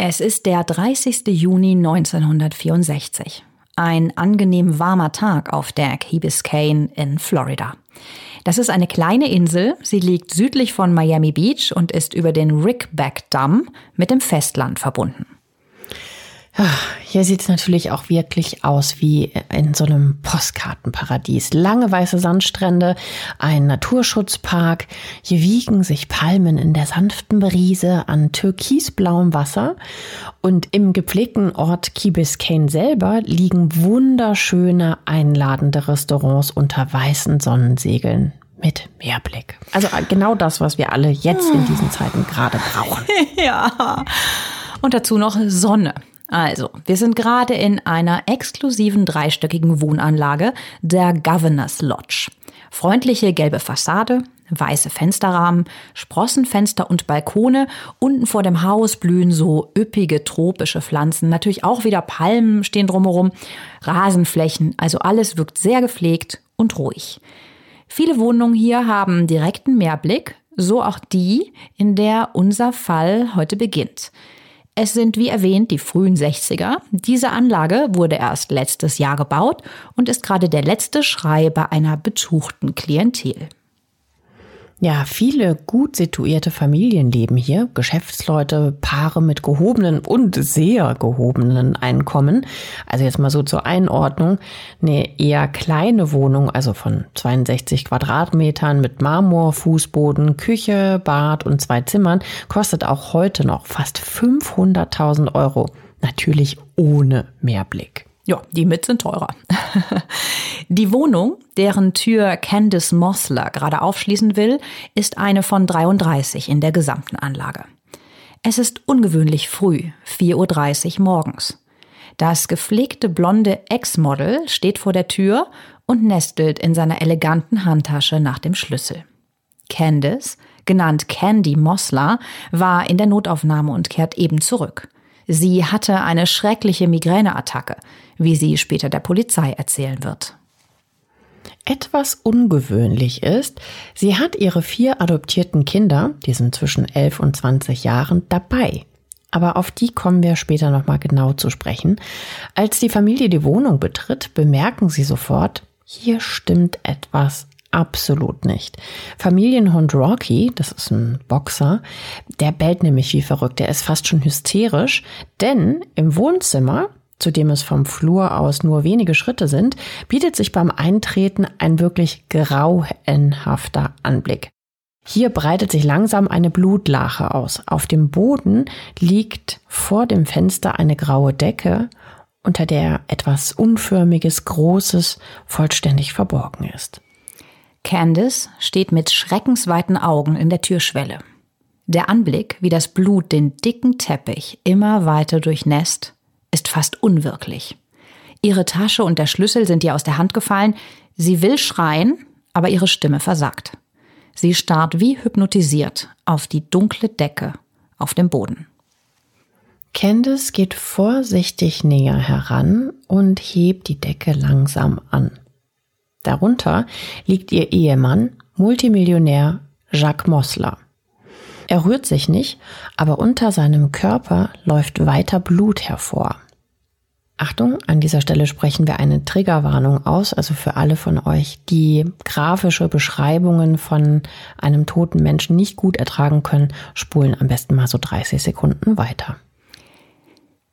Es ist der 30. Juni 1964. Ein angenehm warmer Tag auf der Key Biscayne in Florida. Das ist eine kleine Insel. Sie liegt südlich von Miami Beach und ist über den Rickback Damm mit dem Festland verbunden. Hier sieht es natürlich auch wirklich aus wie in so einem Postkartenparadies. Lange weiße Sandstrände, ein Naturschutzpark. Hier wiegen sich Palmen in der sanften Brise an türkisblauem Wasser. Und im gepflegten Ort Key Biscayne selber liegen wunderschöne, einladende Restaurants unter weißen Sonnensegeln mit Meerblick. Also genau das, was wir alle jetzt in diesen Zeiten gerade brauchen. ja. Und dazu noch Sonne. Also, wir sind gerade in einer exklusiven dreistöckigen Wohnanlage, der Governor's Lodge. Freundliche gelbe Fassade, weiße Fensterrahmen, Sprossenfenster und Balkone. Unten vor dem Haus blühen so üppige tropische Pflanzen. Natürlich auch wieder Palmen stehen drumherum, Rasenflächen. Also alles wirkt sehr gepflegt und ruhig. Viele Wohnungen hier haben direkten Meerblick, so auch die, in der unser Fall heute beginnt. Es sind wie erwähnt die frühen 60er. Diese Anlage wurde erst letztes Jahr gebaut und ist gerade der letzte Schrei bei einer betuchten Klientel. Ja, viele gut situierte Familien leben hier, Geschäftsleute, Paare mit gehobenen und sehr gehobenen Einkommen. Also jetzt mal so zur Einordnung, eine eher kleine Wohnung, also von 62 Quadratmetern mit Marmor, Fußboden, Küche, Bad und zwei Zimmern, kostet auch heute noch fast 500.000 Euro. Natürlich ohne Mehrblick. Ja, die mit sind teurer. die Wohnung, deren Tür Candice Mossler gerade aufschließen will, ist eine von 33 in der gesamten Anlage. Es ist ungewöhnlich früh, 4.30 Uhr morgens. Das gepflegte blonde Ex-Model steht vor der Tür und nestelt in seiner eleganten Handtasche nach dem Schlüssel. Candice, genannt Candy Mossler, war in der Notaufnahme und kehrt eben zurück. Sie hatte eine schreckliche Migräneattacke, wie sie später der Polizei erzählen wird. Etwas ungewöhnlich ist, sie hat ihre vier adoptierten Kinder, die sind zwischen 11 und 20 Jahren, dabei. Aber auf die kommen wir später nochmal genau zu sprechen. Als die Familie die Wohnung betritt, bemerken sie sofort, hier stimmt etwas absolut nicht. Familienhund Rocky, das ist ein Boxer, der bellt nämlich wie verrückt. Der ist fast schon hysterisch, denn im Wohnzimmer zu dem es vom Flur aus nur wenige Schritte sind, bietet sich beim Eintreten ein wirklich grauenhafter Anblick. Hier breitet sich langsam eine Blutlache aus. Auf dem Boden liegt vor dem Fenster eine graue Decke, unter der etwas Unförmiges, Großes vollständig verborgen ist. Candice steht mit schreckensweiten Augen in der Türschwelle. Der Anblick, wie das Blut den dicken Teppich immer weiter durchnässt, ist fast unwirklich. Ihre Tasche und der Schlüssel sind ihr aus der Hand gefallen. Sie will schreien, aber ihre Stimme versagt. Sie starrt wie hypnotisiert auf die dunkle Decke auf dem Boden. Candice geht vorsichtig näher heran und hebt die Decke langsam an. Darunter liegt ihr Ehemann, Multimillionär Jacques Mossler. Er rührt sich nicht, aber unter seinem Körper läuft weiter Blut hervor. Achtung, an dieser Stelle sprechen wir eine Triggerwarnung aus, also für alle von euch, die grafische Beschreibungen von einem toten Menschen nicht gut ertragen können, spulen am besten mal so 30 Sekunden weiter.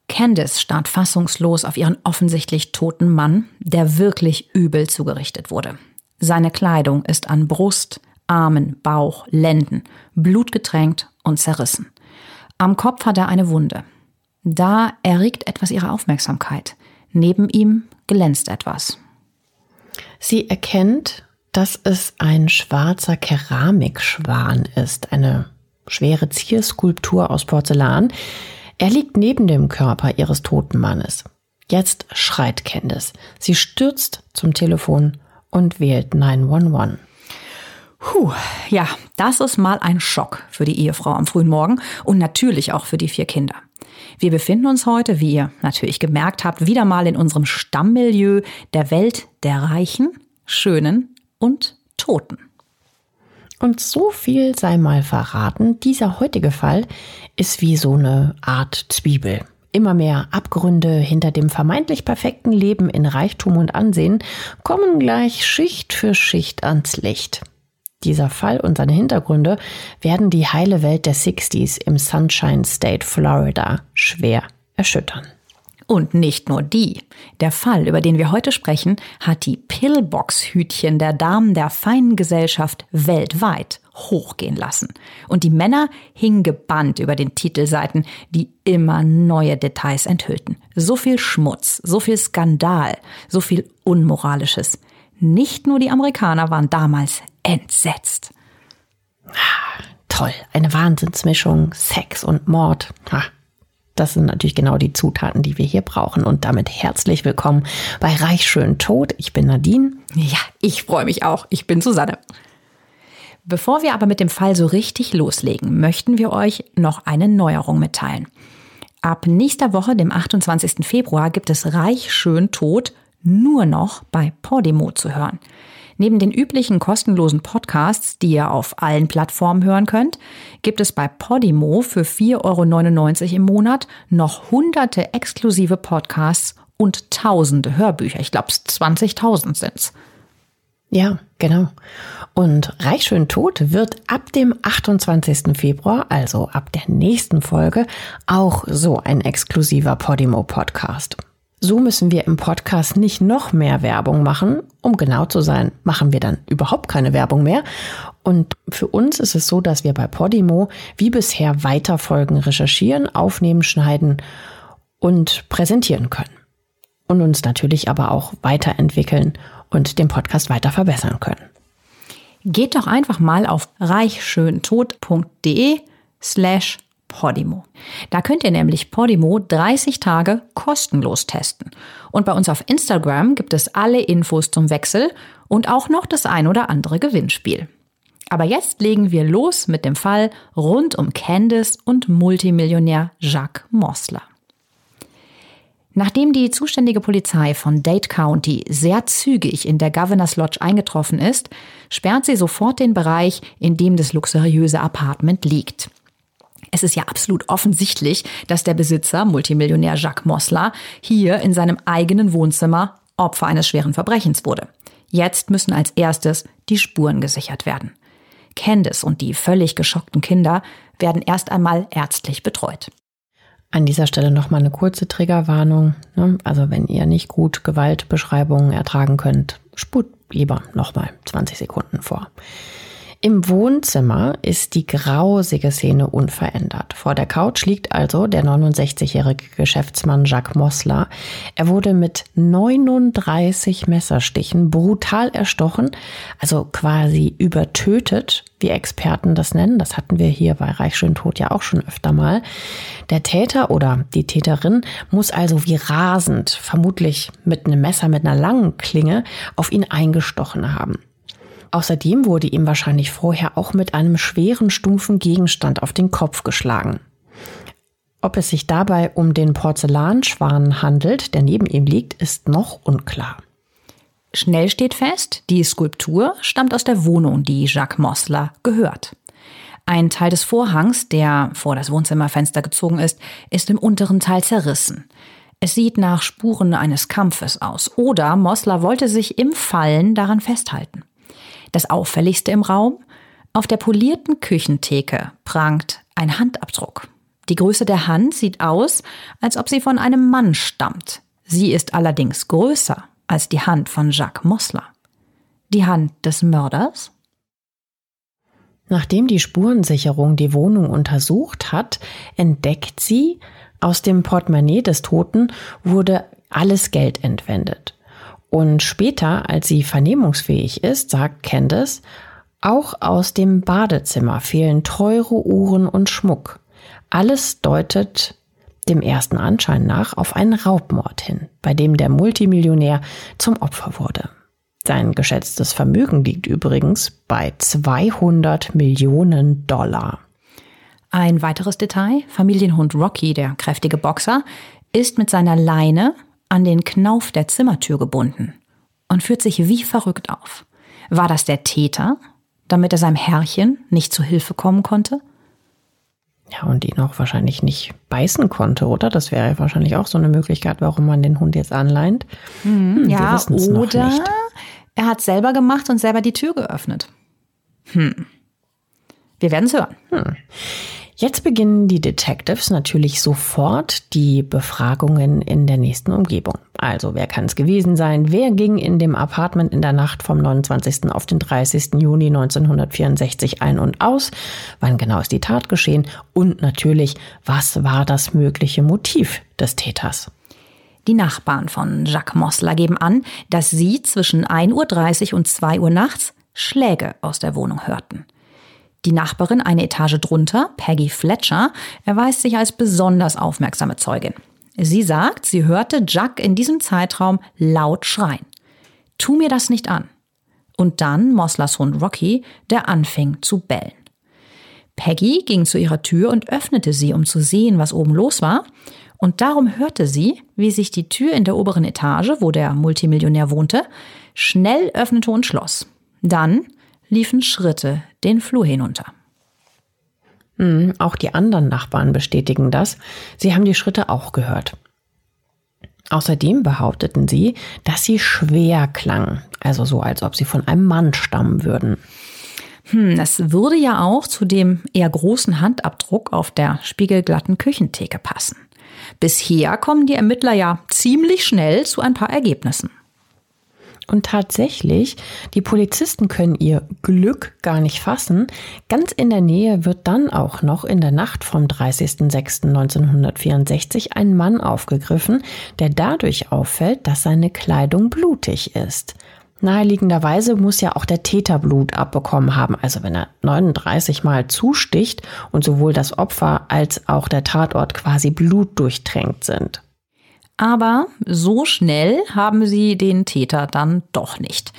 Candice starrt fassungslos auf ihren offensichtlich toten Mann, der wirklich übel zugerichtet wurde. Seine Kleidung ist an Brust, Armen, Bauch, Lenden, blutgetränkt und zerrissen. Am Kopf hat er eine Wunde. Da erregt etwas ihre Aufmerksamkeit. Neben ihm glänzt etwas. Sie erkennt, dass es ein schwarzer Keramikschwan ist, eine schwere Zierskulptur aus Porzellan. Er liegt neben dem Körper ihres toten Mannes. Jetzt schreit Candice. Sie stürzt zum Telefon und wählt 911. Puh, ja, das ist mal ein Schock für die Ehefrau am frühen Morgen und natürlich auch für die vier Kinder. Wir befinden uns heute, wie ihr natürlich gemerkt habt, wieder mal in unserem Stammmilieu der Welt der Reichen, Schönen und Toten. Und so viel sei mal verraten, dieser heutige Fall ist wie so eine Art Zwiebel. Immer mehr Abgründe hinter dem vermeintlich perfekten Leben in Reichtum und Ansehen kommen gleich Schicht für Schicht ans Licht. Dieser Fall und seine Hintergründe werden die heile Welt der 60s im Sunshine State, Florida schwer erschüttern. Und nicht nur die. Der Fall, über den wir heute sprechen, hat die Pillbox-Hütchen der Damen der feinen Gesellschaft weltweit hochgehen lassen. Und die Männer hingen gebannt über den Titelseiten, die immer neue Details enthüllten. So viel Schmutz, so viel Skandal, so viel Unmoralisches. Nicht nur die Amerikaner waren damals entsetzt. Ah, toll, eine Wahnsinnsmischung, Sex und Mord. Ha, das sind natürlich genau die Zutaten, die wir hier brauchen. Und damit herzlich willkommen bei Reich schön tot. Ich bin Nadine. Ja, ich freue mich auch. Ich bin Susanne. Bevor wir aber mit dem Fall so richtig loslegen, möchten wir euch noch eine Neuerung mitteilen. Ab nächster Woche, dem 28. Februar, gibt es Reich schön tot nur noch bei Podimo zu hören. Neben den üblichen kostenlosen Podcasts, die ihr auf allen Plattformen hören könnt, gibt es bei Podimo für 4,99 Euro im Monat noch hunderte exklusive Podcasts und tausende Hörbücher. Ich glaube, 20.000 sind's. Ja, genau. Und Reich schön tot wird ab dem 28. Februar, also ab der nächsten Folge, auch so ein exklusiver Podimo Podcast. So müssen wir im Podcast nicht noch mehr Werbung machen. Um genau zu sein, machen wir dann überhaupt keine Werbung mehr. Und für uns ist es so, dass wir bei Podimo wie bisher weiter Folgen recherchieren, aufnehmen, schneiden und präsentieren können. Und uns natürlich aber auch weiterentwickeln und den Podcast weiter verbessern können. Geht doch einfach mal auf reichschöntod.de slash Podimo. Da könnt ihr nämlich Podimo 30 Tage kostenlos testen. Und bei uns auf Instagram gibt es alle Infos zum Wechsel und auch noch das ein oder andere Gewinnspiel. Aber jetzt legen wir los mit dem Fall rund um Candice und Multimillionär Jacques Mosler. Nachdem die zuständige Polizei von Dade County sehr zügig in der Governor's Lodge eingetroffen ist, sperrt sie sofort den Bereich, in dem das luxuriöse Apartment liegt. Es ist ja absolut offensichtlich, dass der Besitzer, Multimillionär Jacques Mosler, hier in seinem eigenen Wohnzimmer Opfer eines schweren Verbrechens wurde. Jetzt müssen als erstes die Spuren gesichert werden. Candice und die völlig geschockten Kinder werden erst einmal ärztlich betreut. An dieser Stelle nochmal eine kurze Triggerwarnung. Ne? Also wenn ihr nicht gut Gewaltbeschreibungen ertragen könnt, sput lieber nochmal 20 Sekunden vor. Im Wohnzimmer ist die grausige Szene unverändert. Vor der Couch liegt also der 69-jährige Geschäftsmann Jacques Mosler. Er wurde mit 39 Messerstichen brutal erstochen, also quasi übertötet, wie Experten das nennen. Das hatten wir hier bei Reich schön tot ja auch schon öfter mal. Der Täter oder die Täterin muss also wie rasend, vermutlich mit einem Messer mit einer langen Klinge, auf ihn eingestochen haben. Außerdem wurde ihm wahrscheinlich vorher auch mit einem schweren, stumpfen Gegenstand auf den Kopf geschlagen. Ob es sich dabei um den Porzellanschwan handelt, der neben ihm liegt, ist noch unklar. Schnell steht fest, die Skulptur stammt aus der Wohnung, die Jacques Mosler gehört. Ein Teil des Vorhangs, der vor das Wohnzimmerfenster gezogen ist, ist im unteren Teil zerrissen. Es sieht nach Spuren eines Kampfes aus. Oder Mosler wollte sich im Fallen daran festhalten. Das auffälligste im Raum? Auf der polierten Küchentheke prangt ein Handabdruck. Die Größe der Hand sieht aus, als ob sie von einem Mann stammt. Sie ist allerdings größer als die Hand von Jacques Mosler. Die Hand des Mörders? Nachdem die Spurensicherung die Wohnung untersucht hat, entdeckt sie, aus dem Portemonnaie des Toten wurde alles Geld entwendet. Und später, als sie vernehmungsfähig ist, sagt Candace, auch aus dem Badezimmer fehlen teure Uhren und Schmuck. Alles deutet dem ersten Anschein nach auf einen Raubmord hin, bei dem der Multimillionär zum Opfer wurde. Sein geschätztes Vermögen liegt übrigens bei 200 Millionen Dollar. Ein weiteres Detail, Familienhund Rocky, der kräftige Boxer, ist mit seiner Leine an den Knauf der Zimmertür gebunden und führt sich wie verrückt auf. War das der Täter, damit er seinem Herrchen nicht zu Hilfe kommen konnte? Ja, und ihn auch wahrscheinlich nicht beißen konnte, oder? Das wäre wahrscheinlich auch so eine Möglichkeit, warum man den Hund jetzt anleint. Mhm, hm, ja, oder er hat selber gemacht und selber die Tür geöffnet. Hm. Wir werden es hören. Hm. Jetzt beginnen die Detectives natürlich sofort die Befragungen in der nächsten Umgebung. Also, wer kann es gewesen sein? Wer ging in dem Apartment in der Nacht vom 29. auf den 30. Juni 1964 ein und aus? Wann genau ist die Tat geschehen? Und natürlich, was war das mögliche Motiv des Täters? Die Nachbarn von Jacques Mossler geben an, dass sie zwischen 1.30 Uhr und 2 Uhr nachts Schläge aus der Wohnung hörten. Die Nachbarin eine Etage drunter, Peggy Fletcher, erweist sich als besonders aufmerksame Zeugin. Sie sagt, sie hörte Jack in diesem Zeitraum laut schreien. Tu mir das nicht an. Und dann Moslers Hund Rocky, der anfing zu bellen. Peggy ging zu ihrer Tür und öffnete sie, um zu sehen, was oben los war. Und darum hörte sie, wie sich die Tür in der oberen Etage, wo der Multimillionär wohnte, schnell öffnete und schloss. Dann liefen Schritte den Flur hinunter. Mhm, auch die anderen Nachbarn bestätigen das. Sie haben die Schritte auch gehört. Außerdem behaupteten sie, dass sie schwer klangen, also so, als ob sie von einem Mann stammen würden. Hm, das würde ja auch zu dem eher großen Handabdruck auf der spiegelglatten Küchentheke passen. Bisher kommen die Ermittler ja ziemlich schnell zu ein paar Ergebnissen. Und tatsächlich, die Polizisten können ihr Glück gar nicht fassen. Ganz in der Nähe wird dann auch noch in der Nacht vom 30.06.1964 ein Mann aufgegriffen, der dadurch auffällt, dass seine Kleidung blutig ist. Naheliegenderweise muss ja auch der Täter Blut abbekommen haben. Also wenn er 39 Mal zusticht und sowohl das Opfer als auch der Tatort quasi blutdurchtränkt sind. Aber so schnell haben sie den Täter dann doch nicht.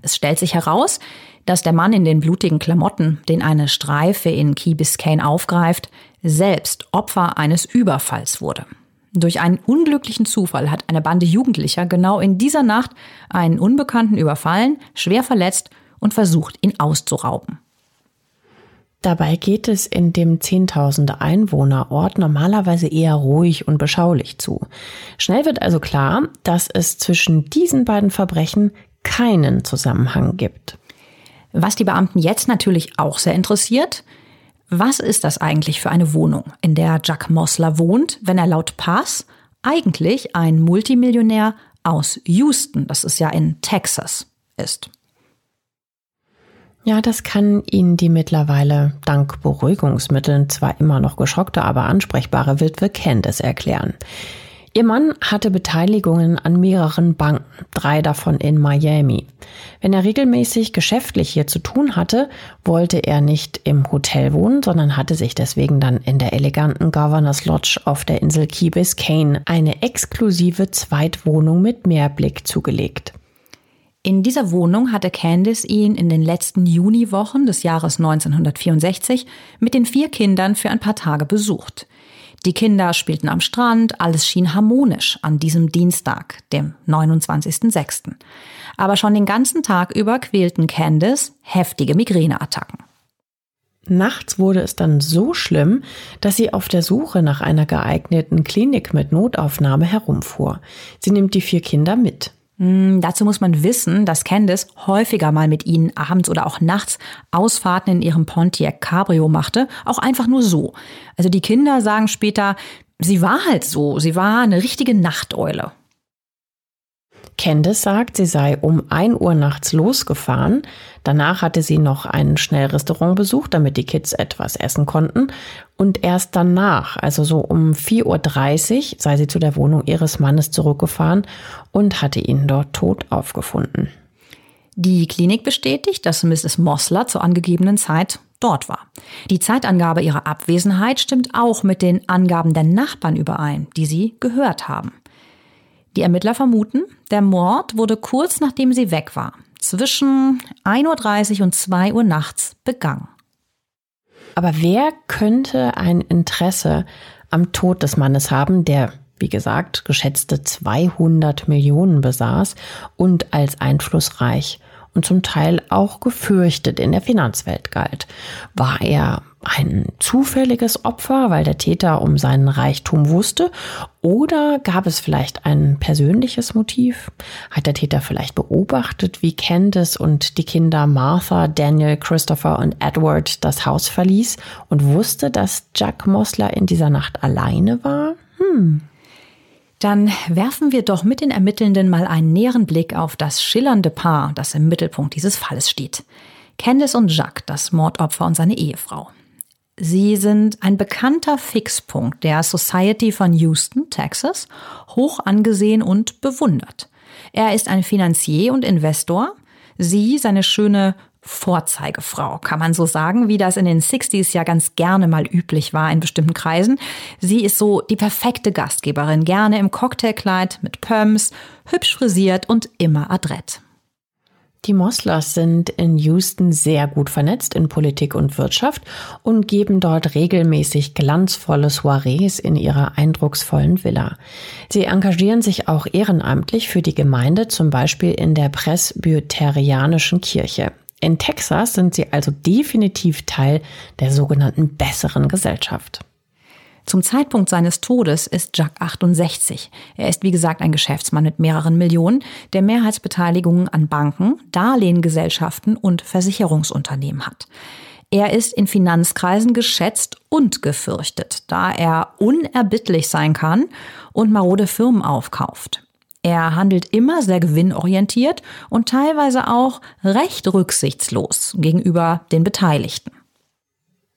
Es stellt sich heraus, dass der Mann in den blutigen Klamotten, den eine Streife in Key Biscayne aufgreift, selbst Opfer eines Überfalls wurde. Durch einen unglücklichen Zufall hat eine Bande Jugendlicher genau in dieser Nacht einen Unbekannten überfallen, schwer verletzt und versucht, ihn auszurauben. Dabei geht es in dem Zehntausende Einwohnerort normalerweise eher ruhig und beschaulich zu. Schnell wird also klar, dass es zwischen diesen beiden Verbrechen keinen Zusammenhang gibt. Was die Beamten jetzt natürlich auch sehr interessiert, was ist das eigentlich für eine Wohnung, in der Jack Mossler wohnt, wenn er laut Pass eigentlich ein Multimillionär aus Houston, das ist ja in Texas, ist? Ja, das kann Ihnen die mittlerweile dank Beruhigungsmitteln zwar immer noch geschockte, aber ansprechbare Witwe Candice erklären. Ihr Mann hatte Beteiligungen an mehreren Banken, drei davon in Miami. Wenn er regelmäßig geschäftlich hier zu tun hatte, wollte er nicht im Hotel wohnen, sondern hatte sich deswegen dann in der eleganten Governors Lodge auf der Insel Key Biscayne eine exklusive Zweitwohnung mit Meerblick zugelegt. In dieser Wohnung hatte Candice ihn in den letzten Juniwochen des Jahres 1964 mit den vier Kindern für ein paar Tage besucht. Die Kinder spielten am Strand, alles schien harmonisch an diesem Dienstag, dem 29.06. Aber schon den ganzen Tag über quälten Candice heftige Migräneattacken. Nachts wurde es dann so schlimm, dass sie auf der Suche nach einer geeigneten Klinik mit Notaufnahme herumfuhr. Sie nimmt die vier Kinder mit. Mm, dazu muss man wissen, dass Candice häufiger mal mit ihnen abends oder auch nachts Ausfahrten in ihrem Pontiac Cabrio machte, auch einfach nur so. Also die Kinder sagen später, sie war halt so, sie war eine richtige Nachteule. Candice sagt, sie sei um 1 Uhr nachts losgefahren. Danach hatte sie noch ein Schnellrestaurant besucht, damit die Kids etwas essen konnten. Und erst danach, also so um 4.30 Uhr, sei sie zu der Wohnung ihres Mannes zurückgefahren und hatte ihn dort tot aufgefunden. Die Klinik bestätigt, dass Mrs. Mossler zur angegebenen Zeit dort war. Die Zeitangabe ihrer Abwesenheit stimmt auch mit den Angaben der Nachbarn überein, die sie gehört haben. Die Ermittler vermuten, der Mord wurde kurz nachdem sie weg war, zwischen 1.30 Uhr und 2 Uhr nachts begangen. Aber wer könnte ein Interesse am Tod des Mannes haben, der, wie gesagt, geschätzte 200 Millionen besaß und als einflussreich und zum Teil auch gefürchtet in der Finanzwelt galt? War er ein zufälliges Opfer, weil der Täter um seinen Reichtum wusste? Oder gab es vielleicht ein persönliches Motiv? Hat der Täter vielleicht beobachtet, wie Candice und die Kinder Martha, Daniel, Christopher und Edward das Haus verließ und wusste, dass Jack Mossler in dieser Nacht alleine war? Hm. Dann werfen wir doch mit den Ermittelnden mal einen näheren Blick auf das schillernde Paar, das im Mittelpunkt dieses Falles steht. Candice und Jacques, das Mordopfer und seine Ehefrau. Sie sind ein bekannter Fixpunkt der Society von Houston, Texas, hoch angesehen und bewundert. Er ist ein Finanzier und Investor. Sie, seine schöne Vorzeigefrau, kann man so sagen, wie das in den 60s ja ganz gerne mal üblich war in bestimmten Kreisen. Sie ist so die perfekte Gastgeberin, gerne im Cocktailkleid mit Pumps, hübsch frisiert und immer adrett. Die Mosslers sind in Houston sehr gut vernetzt in Politik und Wirtschaft und geben dort regelmäßig glanzvolle Soirees in ihrer eindrucksvollen Villa. Sie engagieren sich auch ehrenamtlich für die Gemeinde, zum Beispiel in der Presbyterianischen Kirche. In Texas sind sie also definitiv Teil der sogenannten besseren Gesellschaft. Zum Zeitpunkt seines Todes ist Jack 68. Er ist wie gesagt ein Geschäftsmann mit mehreren Millionen, der Mehrheitsbeteiligungen an Banken, Darlehengesellschaften und Versicherungsunternehmen hat. Er ist in Finanzkreisen geschätzt und gefürchtet, da er unerbittlich sein kann und marode Firmen aufkauft. Er handelt immer sehr gewinnorientiert und teilweise auch recht rücksichtslos gegenüber den Beteiligten.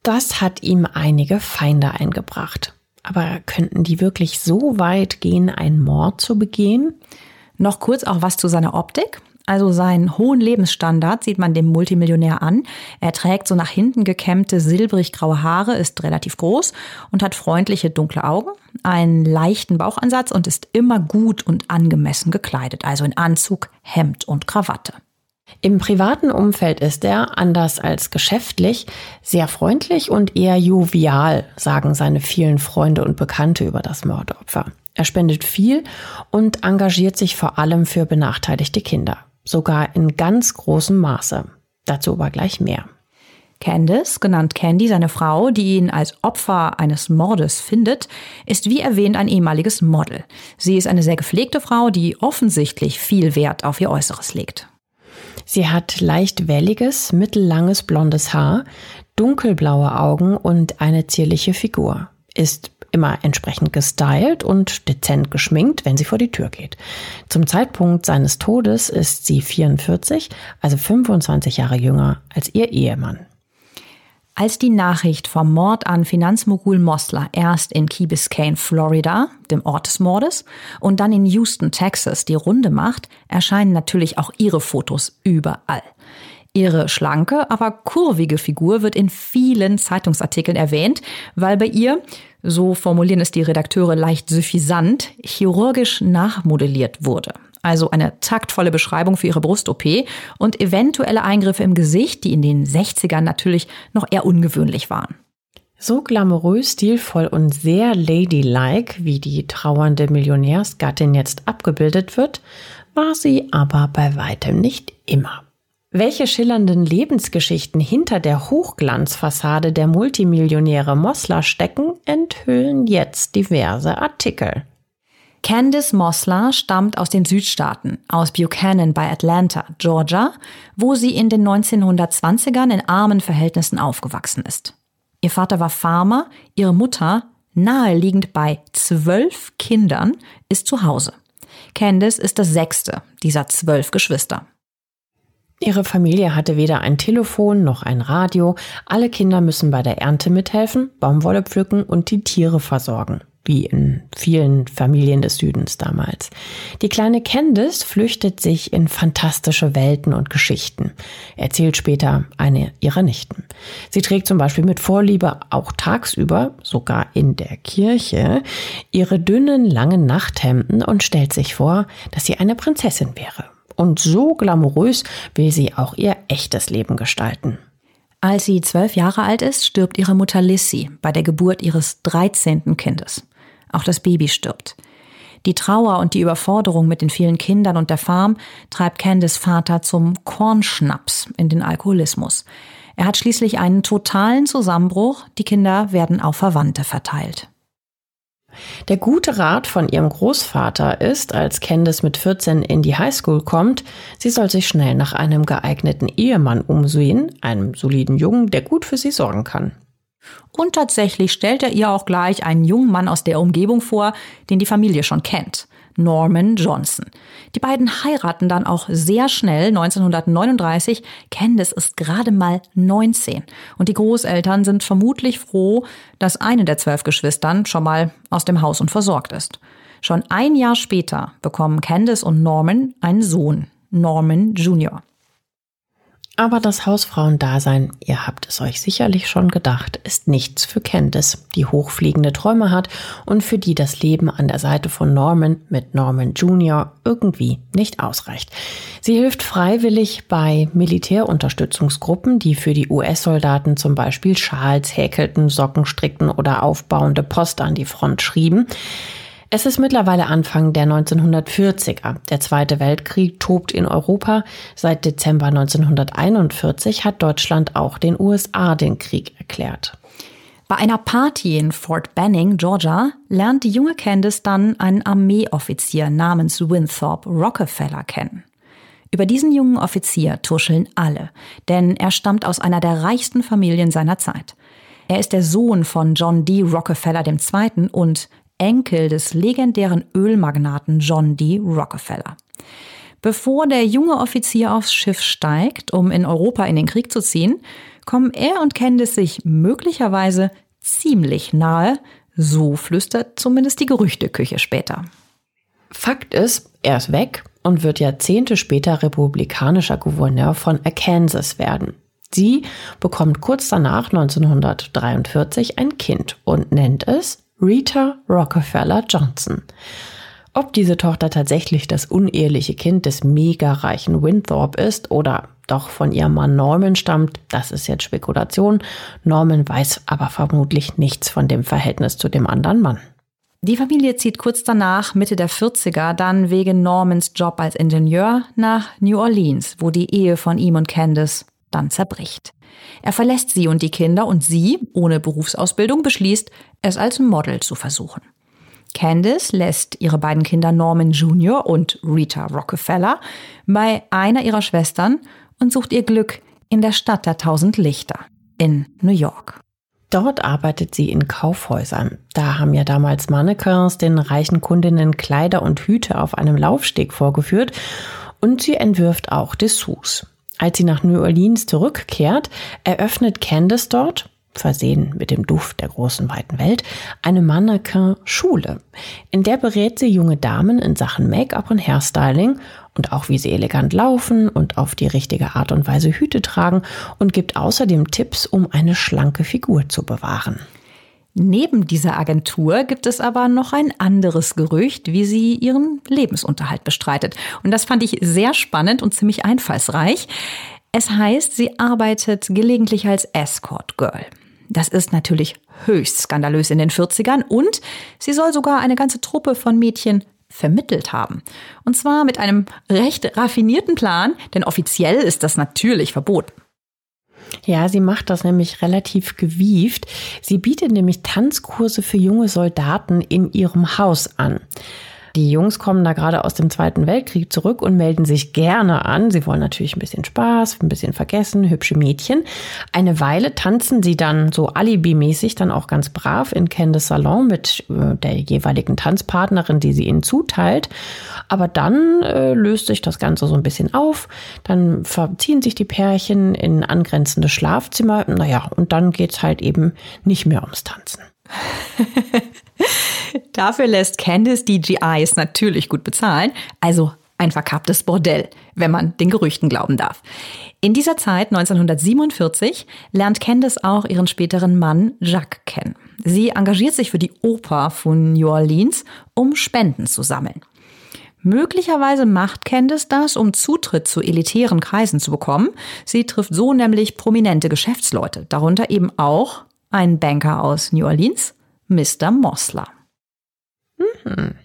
Das hat ihm einige Feinde eingebracht. Aber könnten die wirklich so weit gehen, einen Mord zu begehen? Noch kurz auch was zu seiner Optik. Also seinen hohen Lebensstandard sieht man dem Multimillionär an. Er trägt so nach hinten gekämmte silbrig-graue Haare, ist relativ groß und hat freundliche dunkle Augen, einen leichten Bauchansatz und ist immer gut und angemessen gekleidet, also in Anzug, Hemd und Krawatte. Im privaten Umfeld ist er, anders als geschäftlich, sehr freundlich und eher jovial, sagen seine vielen Freunde und Bekannte über das Mordopfer. Er spendet viel und engagiert sich vor allem für benachteiligte Kinder, sogar in ganz großem Maße. Dazu aber gleich mehr. Candice, genannt Candy, seine Frau, die ihn als Opfer eines Mordes findet, ist wie erwähnt ein ehemaliges Model. Sie ist eine sehr gepflegte Frau, die offensichtlich viel Wert auf ihr Äußeres legt. Sie hat leicht welliges, mittellanges blondes Haar, dunkelblaue Augen und eine zierliche Figur. Ist immer entsprechend gestylt und dezent geschminkt, wenn sie vor die Tür geht. Zum Zeitpunkt seines Todes ist sie 44, also 25 Jahre jünger als ihr Ehemann. Als die Nachricht vom Mord an Finanzmogul Mosler erst in Key Biscayne, Florida, dem Ort des Mordes, und dann in Houston, Texas, die Runde macht, erscheinen natürlich auch ihre Fotos überall. Ihre schlanke, aber kurvige Figur wird in vielen Zeitungsartikeln erwähnt, weil bei ihr, so formulieren es die Redakteure leicht suffisant, chirurgisch nachmodelliert wurde also eine taktvolle Beschreibung für ihre Brust-OP und eventuelle Eingriffe im Gesicht, die in den 60ern natürlich noch eher ungewöhnlich waren. So glamourös, stilvoll und sehr ladylike, wie die trauernde Millionärsgattin jetzt abgebildet wird, war sie aber bei weitem nicht immer. Welche schillernden Lebensgeschichten hinter der Hochglanzfassade der Multimillionäre Mossler stecken, enthüllen jetzt diverse Artikel. Candice Mossler stammt aus den Südstaaten, aus Buchanan bei Atlanta, Georgia, wo sie in den 1920ern in armen Verhältnissen aufgewachsen ist. Ihr Vater war Farmer, ihre Mutter, naheliegend bei zwölf Kindern, ist zu Hause. Candice ist das sechste dieser zwölf Geschwister. Ihre Familie hatte weder ein Telefon noch ein Radio. Alle Kinder müssen bei der Ernte mithelfen, Baumwolle pflücken und die Tiere versorgen wie in vielen Familien des Südens damals. Die kleine Candice flüchtet sich in fantastische Welten und Geschichten, erzählt später eine ihrer Nichten. Sie trägt zum Beispiel mit Vorliebe auch tagsüber, sogar in der Kirche, ihre dünnen, langen Nachthemden und stellt sich vor, dass sie eine Prinzessin wäre. Und so glamourös will sie auch ihr echtes Leben gestalten. Als sie zwölf Jahre alt ist, stirbt ihre Mutter Lissy bei der Geburt ihres dreizehnten Kindes. Auch das Baby stirbt. Die Trauer und die Überforderung mit den vielen Kindern und der Farm treibt Candice Vater zum Kornschnaps in den Alkoholismus. Er hat schließlich einen totalen Zusammenbruch. Die Kinder werden auf Verwandte verteilt. Der gute Rat von ihrem Großvater ist, als Candice mit 14 in die Highschool kommt, sie soll sich schnell nach einem geeigneten Ehemann umsehen, einem soliden Jungen, der gut für sie sorgen kann. Und tatsächlich stellt er ihr auch gleich einen jungen Mann aus der Umgebung vor, den die Familie schon kennt. Norman Johnson. Die beiden heiraten dann auch sehr schnell 1939. Candice ist gerade mal 19 und die Großeltern sind vermutlich froh, dass eine der zwölf Geschwistern schon mal aus dem Haus und versorgt ist. Schon ein Jahr später bekommen Candice und Norman einen Sohn, Norman Jr. Aber das Hausfrauendasein, ihr habt es euch sicherlich schon gedacht, ist nichts für Candice, die hochfliegende Träume hat und für die das Leben an der Seite von Norman mit Norman Jr. irgendwie nicht ausreicht. Sie hilft freiwillig bei Militärunterstützungsgruppen, die für die US-Soldaten zum Beispiel Schals häkelten, Socken strickten oder aufbauende Post an die Front schrieben. Es ist mittlerweile Anfang der 1940er. Der Zweite Weltkrieg tobt in Europa. Seit Dezember 1941 hat Deutschland auch den USA den Krieg erklärt. Bei einer Party in Fort Benning, Georgia, lernt die junge Candice dann einen Armeeoffizier namens Winthrop Rockefeller kennen. Über diesen jungen Offizier tuscheln alle, denn er stammt aus einer der reichsten Familien seiner Zeit. Er ist der Sohn von John D. Rockefeller II. und Enkel des legendären Ölmagnaten John D. Rockefeller. Bevor der junge Offizier aufs Schiff steigt, um in Europa in den Krieg zu ziehen, kommen er und Candice sich möglicherweise ziemlich nahe, so flüstert zumindest die Gerüchteküche später. Fakt ist, er ist weg und wird Jahrzehnte später republikanischer Gouverneur von Arkansas werden. Sie bekommt kurz danach 1943 ein Kind und nennt es Rita Rockefeller Johnson. Ob diese Tochter tatsächlich das uneheliche Kind des mega reichen Winthrop ist oder doch von ihrem Mann Norman stammt, das ist jetzt Spekulation. Norman weiß aber vermutlich nichts von dem Verhältnis zu dem anderen Mann. Die Familie zieht kurz danach, Mitte der 40er, dann wegen Normans Job als Ingenieur nach New Orleans, wo die Ehe von ihm und Candice dann zerbricht. Er verlässt sie und die Kinder und sie, ohne Berufsausbildung, beschließt, es als Model zu versuchen. Candice lässt ihre beiden Kinder Norman Jr. und Rita Rockefeller bei einer ihrer Schwestern und sucht ihr Glück in der Stadt der tausend Lichter in New York. Dort arbeitet sie in Kaufhäusern. Da haben ja damals Mannequins den reichen Kundinnen Kleider und Hüte auf einem Laufsteg vorgeführt und sie entwirft auch Dessous. Als sie nach New Orleans zurückkehrt, eröffnet Candace dort, versehen mit dem Duft der großen weiten Welt, eine Mannequin-Schule. In der berät sie junge Damen in Sachen Make-up und Hairstyling und auch wie sie elegant laufen und auf die richtige Art und Weise Hüte tragen und gibt außerdem Tipps, um eine schlanke Figur zu bewahren. Neben dieser Agentur gibt es aber noch ein anderes Gerücht, wie sie ihren Lebensunterhalt bestreitet. Und das fand ich sehr spannend und ziemlich einfallsreich. Es heißt, sie arbeitet gelegentlich als Escort Girl. Das ist natürlich höchst skandalös in den 40ern und sie soll sogar eine ganze Truppe von Mädchen vermittelt haben. Und zwar mit einem recht raffinierten Plan, denn offiziell ist das natürlich verboten. Ja, sie macht das nämlich relativ gewieft. Sie bietet nämlich Tanzkurse für junge Soldaten in ihrem Haus an. Die Jungs kommen da gerade aus dem Zweiten Weltkrieg zurück und melden sich gerne an. Sie wollen natürlich ein bisschen Spaß, ein bisschen vergessen, hübsche Mädchen. Eine Weile tanzen sie dann so alibimäßig dann auch ganz brav in Candice Salon mit äh, der jeweiligen Tanzpartnerin, die sie ihnen zuteilt. Aber dann äh, löst sich das Ganze so ein bisschen auf. Dann verziehen sich die Pärchen in angrenzende Schlafzimmer. Naja, und dann geht's halt eben nicht mehr ums Tanzen. Dafür lässt Candice die GIs natürlich gut bezahlen, also ein verkapptes Bordell, wenn man den Gerüchten glauben darf. In dieser Zeit, 1947, lernt Candice auch ihren späteren Mann Jacques kennen. Sie engagiert sich für die Oper von New Orleans, um Spenden zu sammeln. Möglicherweise macht Candice das, um Zutritt zu elitären Kreisen zu bekommen. Sie trifft so nämlich prominente Geschäftsleute, darunter eben auch einen Banker aus New Orleans, Mr. Mosler. Mhm.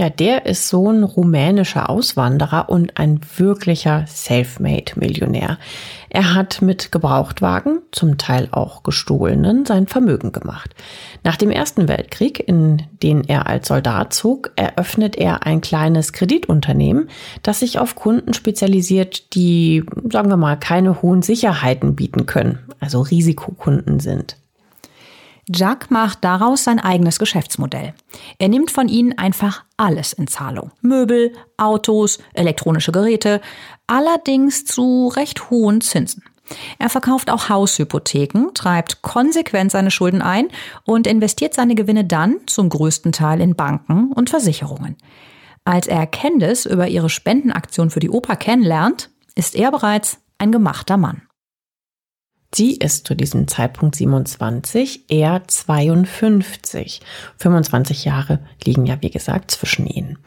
Ja, der ist Sohn rumänischer Auswanderer und ein wirklicher Selfmade-Millionär. Er hat mit Gebrauchtwagen, zum Teil auch gestohlenen, sein Vermögen gemacht. Nach dem Ersten Weltkrieg, in den er als Soldat zog, eröffnet er ein kleines Kreditunternehmen, das sich auf Kunden spezialisiert, die, sagen wir mal, keine hohen Sicherheiten bieten können, also Risikokunden sind. Jack macht daraus sein eigenes Geschäftsmodell. Er nimmt von ihnen einfach alles in Zahlung. Möbel, Autos, elektronische Geräte, allerdings zu recht hohen Zinsen. Er verkauft auch Haushypotheken, treibt konsequent seine Schulden ein und investiert seine Gewinne dann zum größten Teil in Banken und Versicherungen. Als er Candice über ihre Spendenaktion für die Oper kennenlernt, ist er bereits ein gemachter Mann. Sie ist zu diesem Zeitpunkt 27, er 52. 25 Jahre liegen ja, wie gesagt, zwischen ihnen.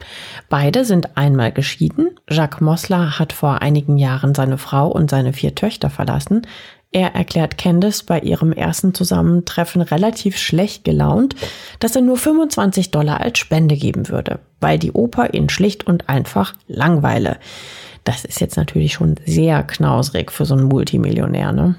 Beide sind einmal geschieden. Jacques Mosler hat vor einigen Jahren seine Frau und seine vier Töchter verlassen. Er erklärt Candice bei ihrem ersten Zusammentreffen relativ schlecht gelaunt, dass er nur 25 Dollar als Spende geben würde, weil die Oper ihn schlicht und einfach langweile. Das ist jetzt natürlich schon sehr knausrig für so einen Multimillionär, ne?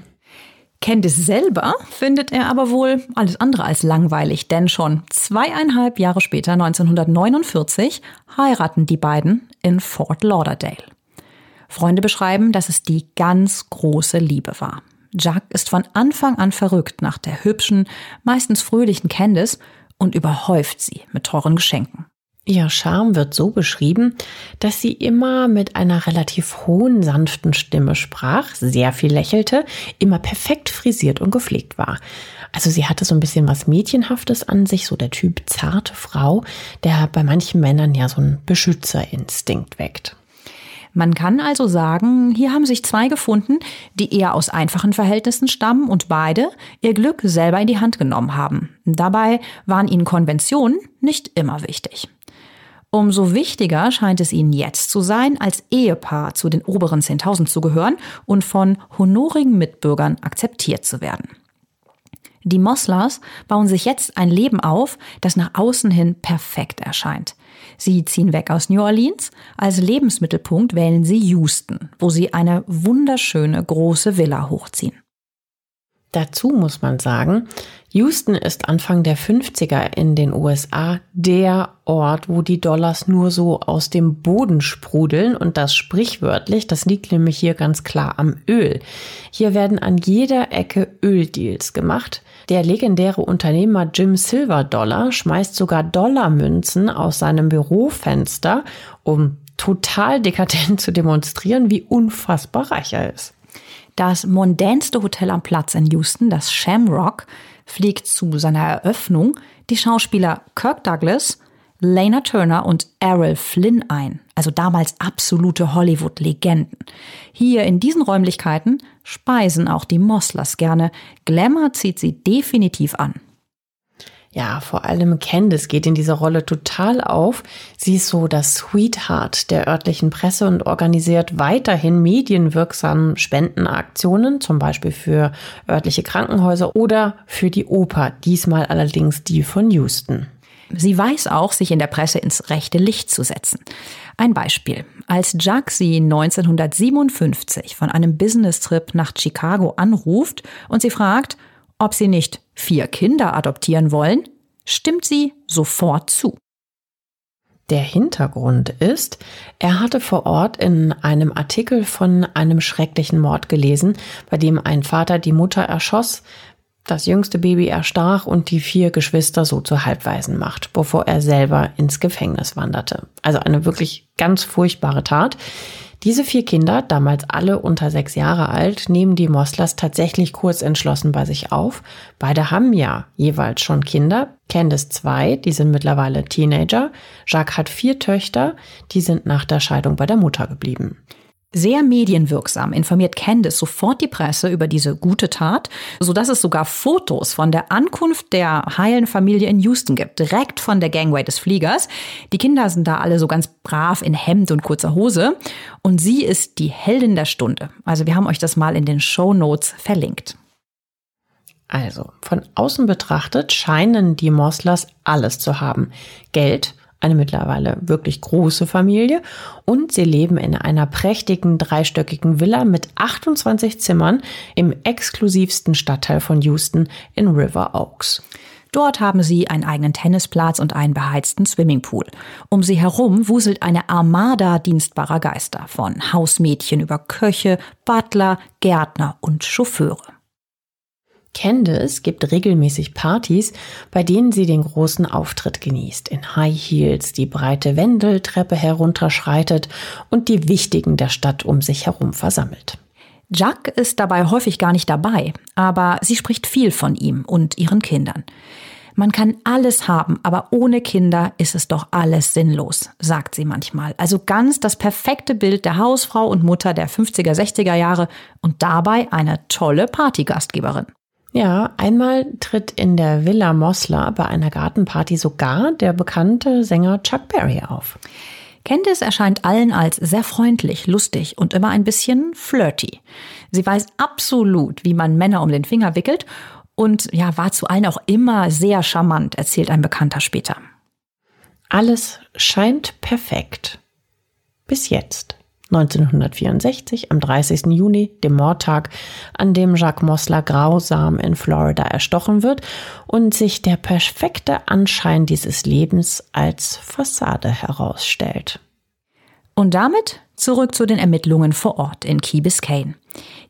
Candice selber findet er aber wohl alles andere als langweilig, denn schon zweieinhalb Jahre später, 1949, heiraten die beiden in Fort Lauderdale. Freunde beschreiben, dass es die ganz große Liebe war. Jack ist von Anfang an verrückt nach der hübschen, meistens fröhlichen Candice und überhäuft sie mit teuren Geschenken. Ihr Charme wird so beschrieben, dass sie immer mit einer relativ hohen, sanften Stimme sprach, sehr viel lächelte, immer perfekt frisiert und gepflegt war. Also sie hatte so ein bisschen was Mädchenhaftes an sich, so der Typ zarte Frau, der bei manchen Männern ja so einen Beschützerinstinkt weckt. Man kann also sagen, hier haben sich zwei gefunden, die eher aus einfachen Verhältnissen stammen und beide ihr Glück selber in die Hand genommen haben. Dabei waren ihnen Konventionen nicht immer wichtig. Umso wichtiger scheint es ihnen jetzt zu sein, als Ehepaar zu den oberen 10.000 zu gehören und von honorigen Mitbürgern akzeptiert zu werden. Die Moslers bauen sich jetzt ein Leben auf, das nach außen hin perfekt erscheint. Sie ziehen weg aus New Orleans. Als Lebensmittelpunkt wählen sie Houston, wo sie eine wunderschöne große Villa hochziehen. Dazu muss man sagen, Houston ist Anfang der 50er in den USA der Ort, wo die Dollars nur so aus dem Boden sprudeln und das sprichwörtlich, das liegt nämlich hier ganz klar am Öl. Hier werden an jeder Ecke Öldeals gemacht. Der legendäre Unternehmer Jim Silver Dollar schmeißt sogar Dollarmünzen aus seinem Bürofenster, um total dekadent zu demonstrieren, wie unfassbar reich er ist. Das mondänste Hotel am Platz in Houston, das Shamrock, fliegt zu seiner Eröffnung die Schauspieler Kirk Douglas, Lena Turner und Errol Flynn ein, also damals absolute Hollywood-Legenden. Hier in diesen Räumlichkeiten speisen auch die Moslers gerne. Glamour zieht sie definitiv an. Ja, vor allem Candice geht in dieser Rolle total auf. Sie ist so das Sweetheart der örtlichen Presse und organisiert weiterhin medienwirksame Spendenaktionen, zum Beispiel für örtliche Krankenhäuser oder für die Oper, diesmal allerdings die von Houston. Sie weiß auch, sich in der Presse ins rechte Licht zu setzen. Ein Beispiel. Als Jack sie 1957 von einem Business-Trip nach Chicago anruft und sie fragt, ob sie nicht vier Kinder adoptieren wollen, stimmt sie sofort zu. Der Hintergrund ist, er hatte vor Ort in einem Artikel von einem schrecklichen Mord gelesen, bei dem ein Vater die Mutter erschoss, das jüngste Baby erstach und die vier Geschwister so zu Halbwaisen macht, bevor er selber ins Gefängnis wanderte. Also eine wirklich ganz furchtbare Tat. Diese vier Kinder, damals alle unter sechs Jahre alt, nehmen die Moslers tatsächlich kurz entschlossen bei sich auf. Beide haben ja jeweils schon Kinder. Candice zwei, die sind mittlerweile Teenager. Jacques hat vier Töchter, die sind nach der Scheidung bei der Mutter geblieben. Sehr medienwirksam informiert Candice sofort die Presse über diese gute Tat, sodass es sogar Fotos von der Ankunft der heilen Familie in Houston gibt, direkt von der Gangway des Fliegers. Die Kinder sind da alle so ganz brav in Hemd und kurzer Hose und sie ist die Heldin der Stunde. Also wir haben euch das mal in den Show Notes verlinkt. Also, von außen betrachtet scheinen die Moslers alles zu haben. Geld, eine mittlerweile wirklich große Familie und sie leben in einer prächtigen dreistöckigen Villa mit 28 Zimmern im exklusivsten Stadtteil von Houston in River Oaks. Dort haben sie einen eigenen Tennisplatz und einen beheizten Swimmingpool. Um sie herum wuselt eine Armada dienstbarer Geister, von Hausmädchen über Köche, Butler, Gärtner und Chauffeure. Candice gibt regelmäßig Partys, bei denen sie den großen Auftritt genießt, in High Heels die breite Wendeltreppe herunterschreitet und die Wichtigen der Stadt um sich herum versammelt. Jack ist dabei häufig gar nicht dabei, aber sie spricht viel von ihm und ihren Kindern. Man kann alles haben, aber ohne Kinder ist es doch alles sinnlos, sagt sie manchmal. Also ganz das perfekte Bild der Hausfrau und Mutter der 50er, 60er Jahre und dabei eine tolle Partygastgeberin. Ja, einmal tritt in der Villa Mosler bei einer Gartenparty sogar der bekannte Sänger Chuck Berry auf. Candice erscheint allen als sehr freundlich, lustig und immer ein bisschen flirty. Sie weiß absolut, wie man Männer um den Finger wickelt und ja, war zu allen auch immer sehr charmant, erzählt ein Bekannter später. Alles scheint perfekt. Bis jetzt. 1964, am 30. Juni, dem Mordtag, an dem Jacques Mosler grausam in Florida erstochen wird und sich der perfekte Anschein dieses Lebens als Fassade herausstellt. Und damit zurück zu den Ermittlungen vor Ort in Key Biscayne.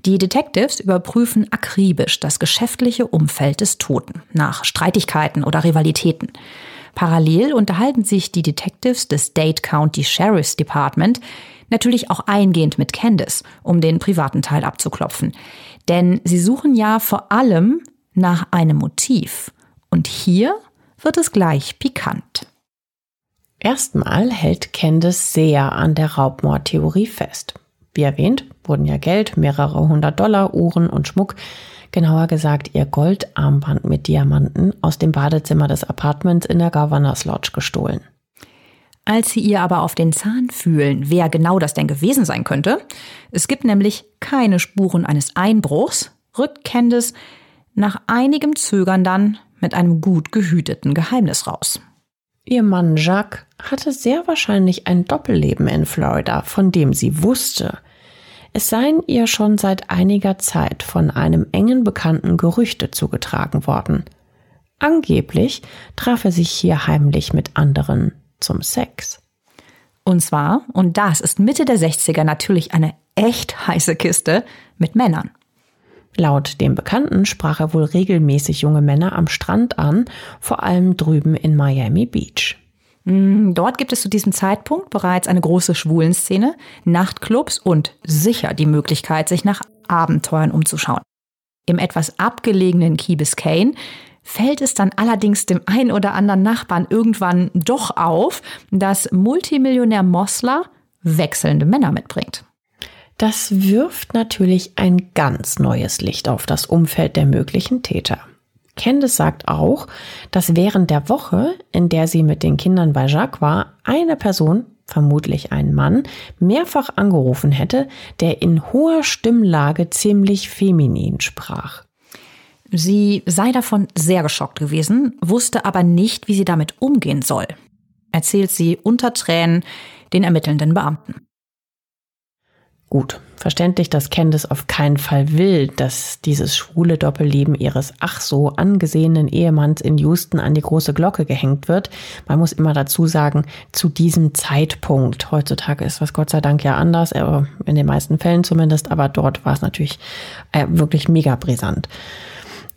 Die Detectives überprüfen akribisch das geschäftliche Umfeld des Toten nach Streitigkeiten oder Rivalitäten. Parallel unterhalten sich die Detectives des Dade County Sheriff's Department natürlich auch eingehend mit Candice, um den privaten Teil abzuklopfen. Denn sie suchen ja vor allem nach einem Motiv. Und hier wird es gleich pikant. Erstmal hält Candice sehr an der Raubmordtheorie fest. Wie erwähnt, wurden ja Geld, mehrere hundert Dollar, Uhren und Schmuck, genauer gesagt ihr Goldarmband mit Diamanten, aus dem Badezimmer des Apartments in der Governors Lodge gestohlen. Als sie ihr aber auf den Zahn fühlen, wer genau das denn gewesen sein könnte, es gibt nämlich keine Spuren eines Einbruchs, rückt Candice nach einigem Zögern dann mit einem gut gehüteten Geheimnis raus. Ihr Mann Jacques hatte sehr wahrscheinlich ein Doppelleben in Florida, von dem sie wusste. Es seien ihr schon seit einiger Zeit von einem engen Bekannten Gerüchte zugetragen worden. Angeblich traf er sich hier heimlich mit anderen zum Sex. Und zwar, und das ist Mitte der 60er natürlich eine echt heiße Kiste, mit Männern. Laut dem Bekannten sprach er wohl regelmäßig junge Männer am Strand an, vor allem drüben in Miami Beach. Mm, dort gibt es zu diesem Zeitpunkt bereits eine große Schwulenszene, Nachtclubs und sicher die Möglichkeit, sich nach Abenteuern umzuschauen. Im etwas abgelegenen Key Biscayne fällt es dann allerdings dem ein oder anderen Nachbarn irgendwann doch auf, dass Multimillionär Mossler wechselnde Männer mitbringt. Das wirft natürlich ein ganz neues Licht auf das Umfeld der möglichen Täter. Candice sagt auch, dass während der Woche, in der sie mit den Kindern bei Jacques war, eine Person, vermutlich ein Mann, mehrfach angerufen hätte, der in hoher Stimmlage ziemlich feminin sprach. Sie sei davon sehr geschockt gewesen, wusste aber nicht, wie sie damit umgehen soll, erzählt sie unter Tränen den ermittelnden Beamten. Gut, verständlich, dass Candice auf keinen Fall will, dass dieses schwule Doppelleben ihres ach so angesehenen Ehemanns in Houston an die große Glocke gehängt wird. Man muss immer dazu sagen, zu diesem Zeitpunkt. Heutzutage ist was Gott sei Dank ja anders, in den meisten Fällen zumindest, aber dort war es natürlich äh, wirklich mega brisant.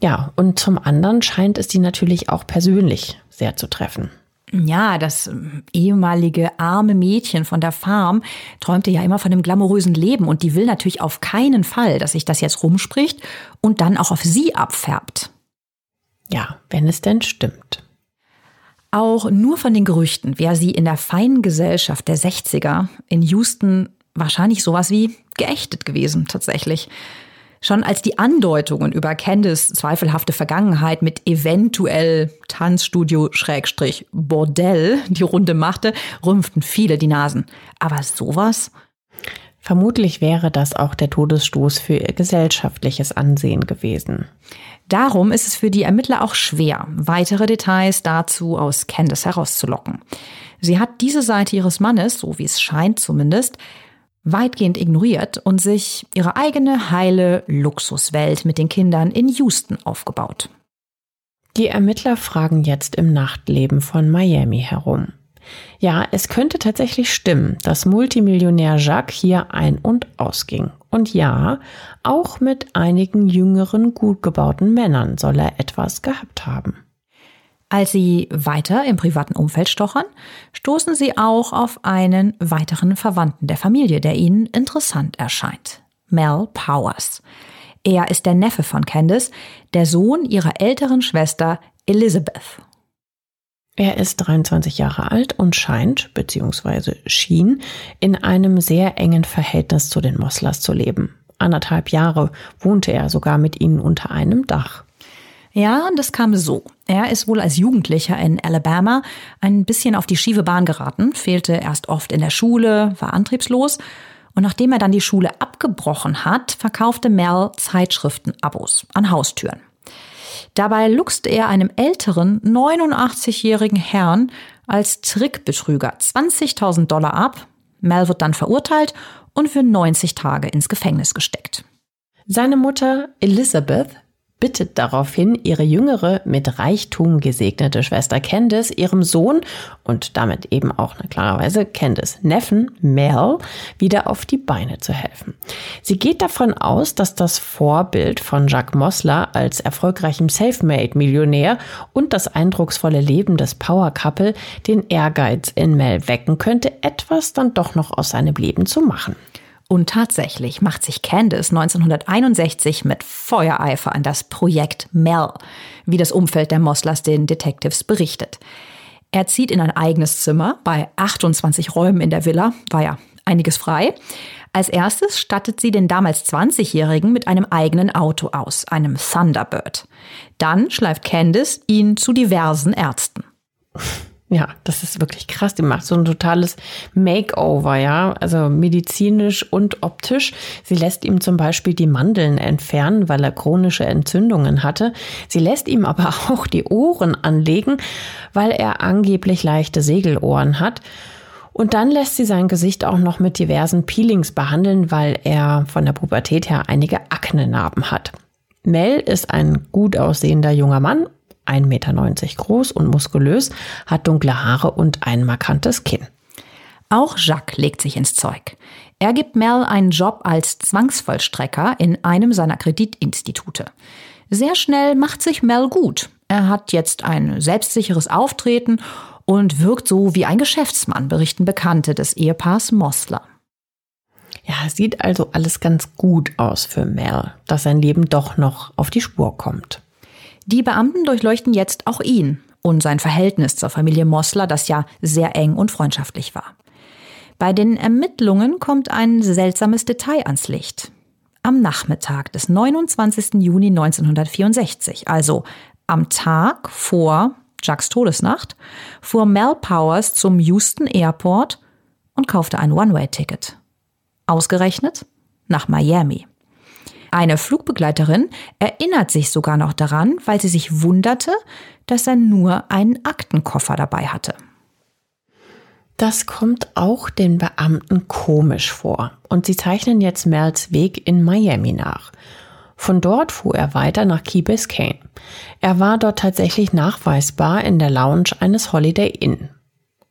Ja, und zum anderen scheint es die natürlich auch persönlich sehr zu treffen. Ja, das ähm, ehemalige arme Mädchen von der Farm träumte ja immer von einem glamourösen Leben und die will natürlich auf keinen Fall, dass sich das jetzt rumspricht und dann auch auf sie abfärbt. Ja, wenn es denn stimmt. Auch nur von den Gerüchten wäre sie in der feinen Gesellschaft der 60er in Houston wahrscheinlich sowas wie geächtet gewesen, tatsächlich. Schon als die Andeutungen über Candice zweifelhafte Vergangenheit mit eventuell Tanzstudio Schrägstrich Bordell die Runde machte, rümpften viele die Nasen. Aber sowas? Vermutlich wäre das auch der Todesstoß für ihr gesellschaftliches Ansehen gewesen. Darum ist es für die Ermittler auch schwer, weitere Details dazu aus Candice herauszulocken. Sie hat diese Seite ihres Mannes, so wie es scheint zumindest, weitgehend ignoriert und sich ihre eigene heile Luxuswelt mit den Kindern in Houston aufgebaut. Die Ermittler fragen jetzt im Nachtleben von Miami herum. Ja, es könnte tatsächlich stimmen, dass Multimillionär Jacques hier ein- und ausging. Und ja, auch mit einigen jüngeren, gut gebauten Männern soll er etwas gehabt haben. Als sie weiter im privaten Umfeld stochern, stoßen sie auch auf einen weiteren Verwandten der Familie, der ihnen interessant erscheint. Mel Powers. Er ist der Neffe von Candice, der Sohn ihrer älteren Schwester Elizabeth. Er ist 23 Jahre alt und scheint, bzw. schien, in einem sehr engen Verhältnis zu den Mosslers zu leben. Anderthalb Jahre wohnte er sogar mit ihnen unter einem Dach. Ja, das kam so. Er ist wohl als Jugendlicher in Alabama ein bisschen auf die schiefe Bahn geraten, fehlte erst oft in der Schule, war antriebslos und nachdem er dann die Schule abgebrochen hat, verkaufte Mel Zeitschriftenabos an Haustüren. Dabei luchste er einem älteren, 89-jährigen Herrn als Trickbetrüger 20.000 Dollar ab. Mel wird dann verurteilt und für 90 Tage ins Gefängnis gesteckt. Seine Mutter Elizabeth bittet daraufhin ihre jüngere, mit Reichtum gesegnete Schwester Candice, ihrem Sohn und damit eben auch klarerweise Candice Neffen, Mel, wieder auf die Beine zu helfen. Sie geht davon aus, dass das Vorbild von Jacques Mossler als erfolgreichem Selfmade-Millionär und das eindrucksvolle Leben des Power Couple den Ehrgeiz in Mel wecken könnte, etwas dann doch noch aus seinem Leben zu machen. Und tatsächlich macht sich Candice 1961 mit Feuereifer an das Projekt Mel, wie das Umfeld der Mosslers den Detectives berichtet. Er zieht in ein eigenes Zimmer bei 28 Räumen in der Villa, war ja einiges frei. Als erstes stattet sie den damals 20-Jährigen mit einem eigenen Auto aus, einem Thunderbird. Dann schleift Candice ihn zu diversen Ärzten. Ja, das ist wirklich krass. Die macht so ein totales Makeover, ja, also medizinisch und optisch. Sie lässt ihm zum Beispiel die Mandeln entfernen, weil er chronische Entzündungen hatte. Sie lässt ihm aber auch die Ohren anlegen, weil er angeblich leichte Segelohren hat. Und dann lässt sie sein Gesicht auch noch mit diversen Peelings behandeln, weil er von der Pubertät her einige Aknenarben hat. Mel ist ein gut aussehender junger Mann 1,90 Meter groß und muskulös, hat dunkle Haare und ein markantes Kinn. Auch Jacques legt sich ins Zeug. Er gibt Mel einen Job als Zwangsvollstrecker in einem seiner Kreditinstitute. Sehr schnell macht sich Mel gut. Er hat jetzt ein selbstsicheres Auftreten und wirkt so wie ein Geschäftsmann, berichten Bekannte des Ehepaars Mossler. Ja, sieht also alles ganz gut aus für Mel, dass sein Leben doch noch auf die Spur kommt. Die Beamten durchleuchten jetzt auch ihn und sein Verhältnis zur Familie Mossler, das ja sehr eng und freundschaftlich war. Bei den Ermittlungen kommt ein seltsames Detail ans Licht. Am Nachmittag des 29. Juni 1964, also am Tag vor Jacks Todesnacht, fuhr Mel Powers zum Houston Airport und kaufte ein One-Way-Ticket. Ausgerechnet nach Miami. Eine Flugbegleiterin erinnert sich sogar noch daran, weil sie sich wunderte, dass er nur einen Aktenkoffer dabei hatte. Das kommt auch den Beamten komisch vor und sie zeichnen jetzt Mels Weg in Miami nach. Von dort fuhr er weiter nach Key Biscayne. Er war dort tatsächlich nachweisbar in der Lounge eines Holiday Inn.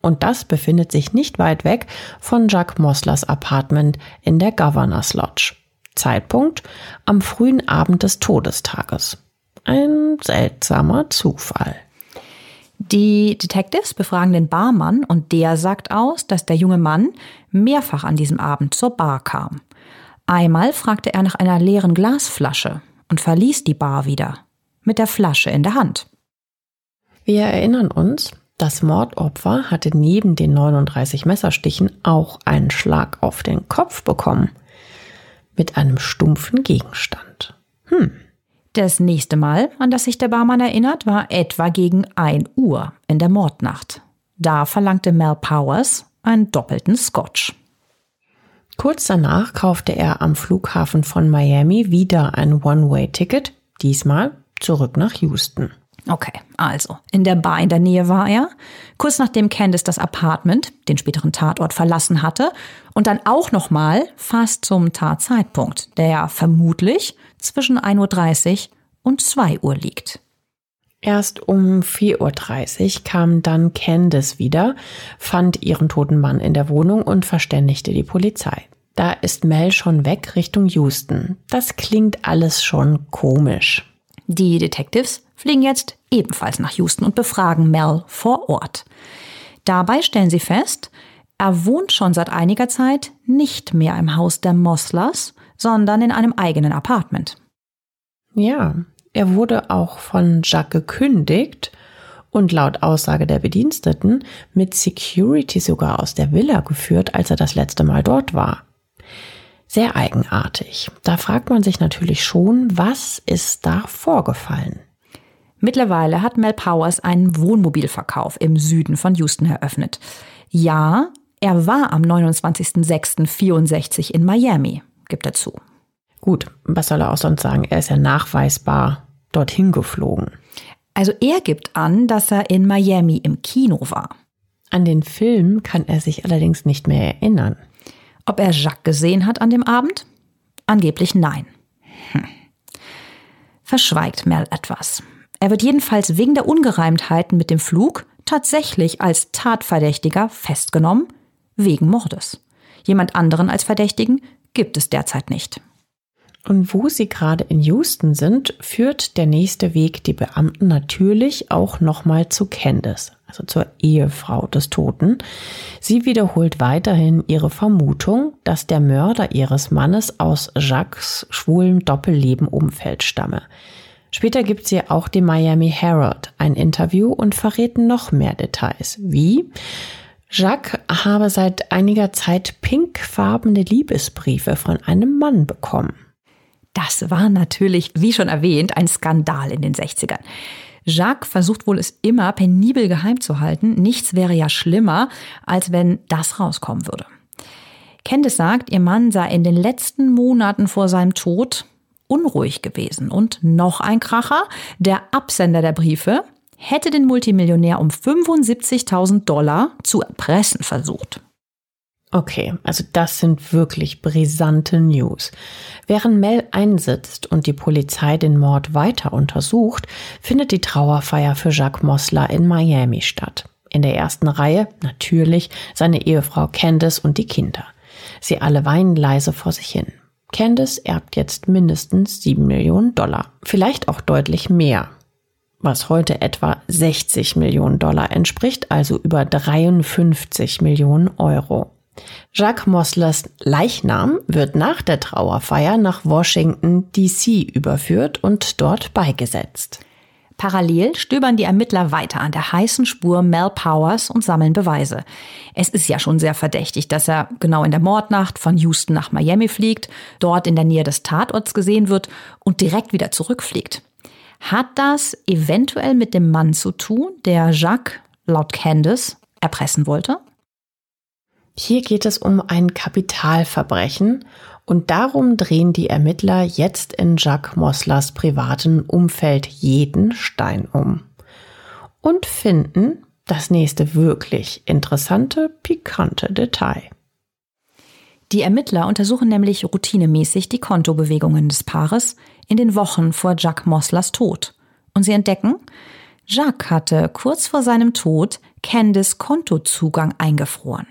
Und das befindet sich nicht weit weg von Jacques Moslers Apartment in der Governor's Lodge. Zeitpunkt am frühen Abend des Todestages. Ein seltsamer Zufall. Die Detectives befragen den Barmann und der sagt aus, dass der junge Mann mehrfach an diesem Abend zur Bar kam. Einmal fragte er nach einer leeren Glasflasche und verließ die Bar wieder mit der Flasche in der Hand. Wir erinnern uns, das Mordopfer hatte neben den 39 Messerstichen auch einen Schlag auf den Kopf bekommen. Mit einem stumpfen Gegenstand. Hm. Das nächste Mal, an das sich der Barmann erinnert, war etwa gegen 1 Uhr in der Mordnacht. Da verlangte Mel Powers einen doppelten Scotch. Kurz danach kaufte er am Flughafen von Miami wieder ein One-Way-Ticket, diesmal zurück nach Houston. Okay, also, in der Bar in der Nähe war er, kurz nachdem Candice das Apartment, den späteren Tatort, verlassen hatte und dann auch nochmal fast zum Tatzeitpunkt, der vermutlich zwischen 1.30 Uhr und 2 Uhr liegt. Erst um 4.30 Uhr kam dann Candice wieder, fand ihren toten Mann in der Wohnung und verständigte die Polizei. Da ist Mel schon weg Richtung Houston. Das klingt alles schon komisch. Die Detectives fliegen jetzt ebenfalls nach Houston und befragen Mel vor Ort. Dabei stellen sie fest, er wohnt schon seit einiger Zeit nicht mehr im Haus der Moslers, sondern in einem eigenen Apartment. Ja, er wurde auch von Jacques gekündigt und laut Aussage der Bediensteten mit Security sogar aus der Villa geführt, als er das letzte Mal dort war. Sehr eigenartig. Da fragt man sich natürlich schon, was ist da vorgefallen? Mittlerweile hat Mel Powers einen Wohnmobilverkauf im Süden von Houston eröffnet. Ja, er war am 29.06.64 in Miami, gibt er zu. Gut, was soll er auch sonst sagen? Er ist ja nachweisbar dorthin geflogen. Also er gibt an, dass er in Miami im Kino war. An den Film kann er sich allerdings nicht mehr erinnern. Ob er Jacques gesehen hat an dem Abend? Angeblich nein. Hm. Verschweigt Mel etwas. Er wird jedenfalls wegen der Ungereimtheiten mit dem Flug tatsächlich als Tatverdächtiger festgenommen, wegen Mordes. Jemand anderen als Verdächtigen gibt es derzeit nicht. Und wo sie gerade in Houston sind, führt der nächste Weg die Beamten natürlich auch nochmal zu Candice, also zur Ehefrau des Toten. Sie wiederholt weiterhin ihre Vermutung, dass der Mörder ihres Mannes aus Jacques schwulem Doppelleben-Umfeld stamme. Später gibt sie auch dem Miami Herald ein Interview und verrät noch mehr Details, wie Jacques habe seit einiger Zeit pinkfarbene Liebesbriefe von einem Mann bekommen. Das war natürlich, wie schon erwähnt, ein Skandal in den 60ern. Jacques versucht wohl es immer penibel geheim zu halten. Nichts wäre ja schlimmer, als wenn das rauskommen würde. Candice sagt, ihr Mann sei in den letzten Monaten vor seinem Tod unruhig gewesen. Und noch ein Kracher, der Absender der Briefe hätte den Multimillionär um 75.000 Dollar zu erpressen versucht. Okay, also das sind wirklich brisante News. Während Mel einsitzt und die Polizei den Mord weiter untersucht, findet die Trauerfeier für Jacques Mosler in Miami statt. In der ersten Reihe natürlich seine Ehefrau Candice und die Kinder. Sie alle weinen leise vor sich hin. Candice erbt jetzt mindestens sieben Millionen Dollar, vielleicht auch deutlich mehr, was heute etwa 60 Millionen Dollar entspricht, also über 53 Millionen Euro. Jacques Moslers Leichnam wird nach der Trauerfeier nach Washington, D.C. überführt und dort beigesetzt. Parallel stöbern die Ermittler weiter an der heißen Spur Mel Powers und sammeln Beweise. Es ist ja schon sehr verdächtig, dass er genau in der Mordnacht von Houston nach Miami fliegt, dort in der Nähe des Tatorts gesehen wird und direkt wieder zurückfliegt. Hat das eventuell mit dem Mann zu tun, der Jacques, laut Candice, erpressen wollte? Hier geht es um ein Kapitalverbrechen und darum drehen die Ermittler jetzt in Jacques Moslers privaten Umfeld jeden Stein um und finden das nächste wirklich interessante, pikante Detail. Die Ermittler untersuchen nämlich routinemäßig die Kontobewegungen des Paares in den Wochen vor Jacques Moslers Tod. Und sie entdecken, Jacques hatte kurz vor seinem Tod Candice Kontozugang eingefroren.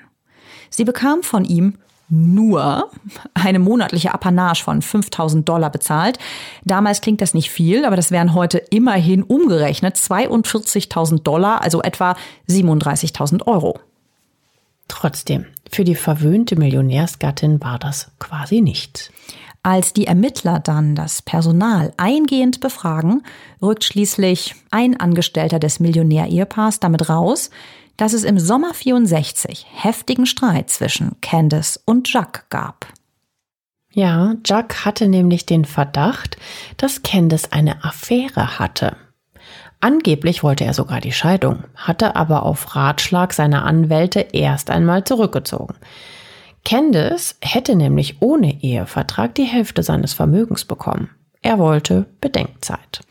Sie bekam von ihm nur eine monatliche Apanage von 5000 Dollar bezahlt. Damals klingt das nicht viel, aber das wären heute immerhin umgerechnet 42.000 Dollar, also etwa 37.000 Euro. Trotzdem, für die verwöhnte Millionärsgattin war das quasi nichts. Als die Ermittler dann das Personal eingehend befragen, rückt schließlich ein Angestellter des Millionärehepaars damit raus, dass es im Sommer 64 heftigen Streit zwischen Candace und Jacques gab. Ja, Jacques hatte nämlich den Verdacht, dass Candace eine Affäre hatte. Angeblich wollte er sogar die Scheidung, hatte aber auf Ratschlag seiner Anwälte erst einmal zurückgezogen. Candace hätte nämlich ohne Ehevertrag die Hälfte seines Vermögens bekommen. Er wollte Bedenkzeit.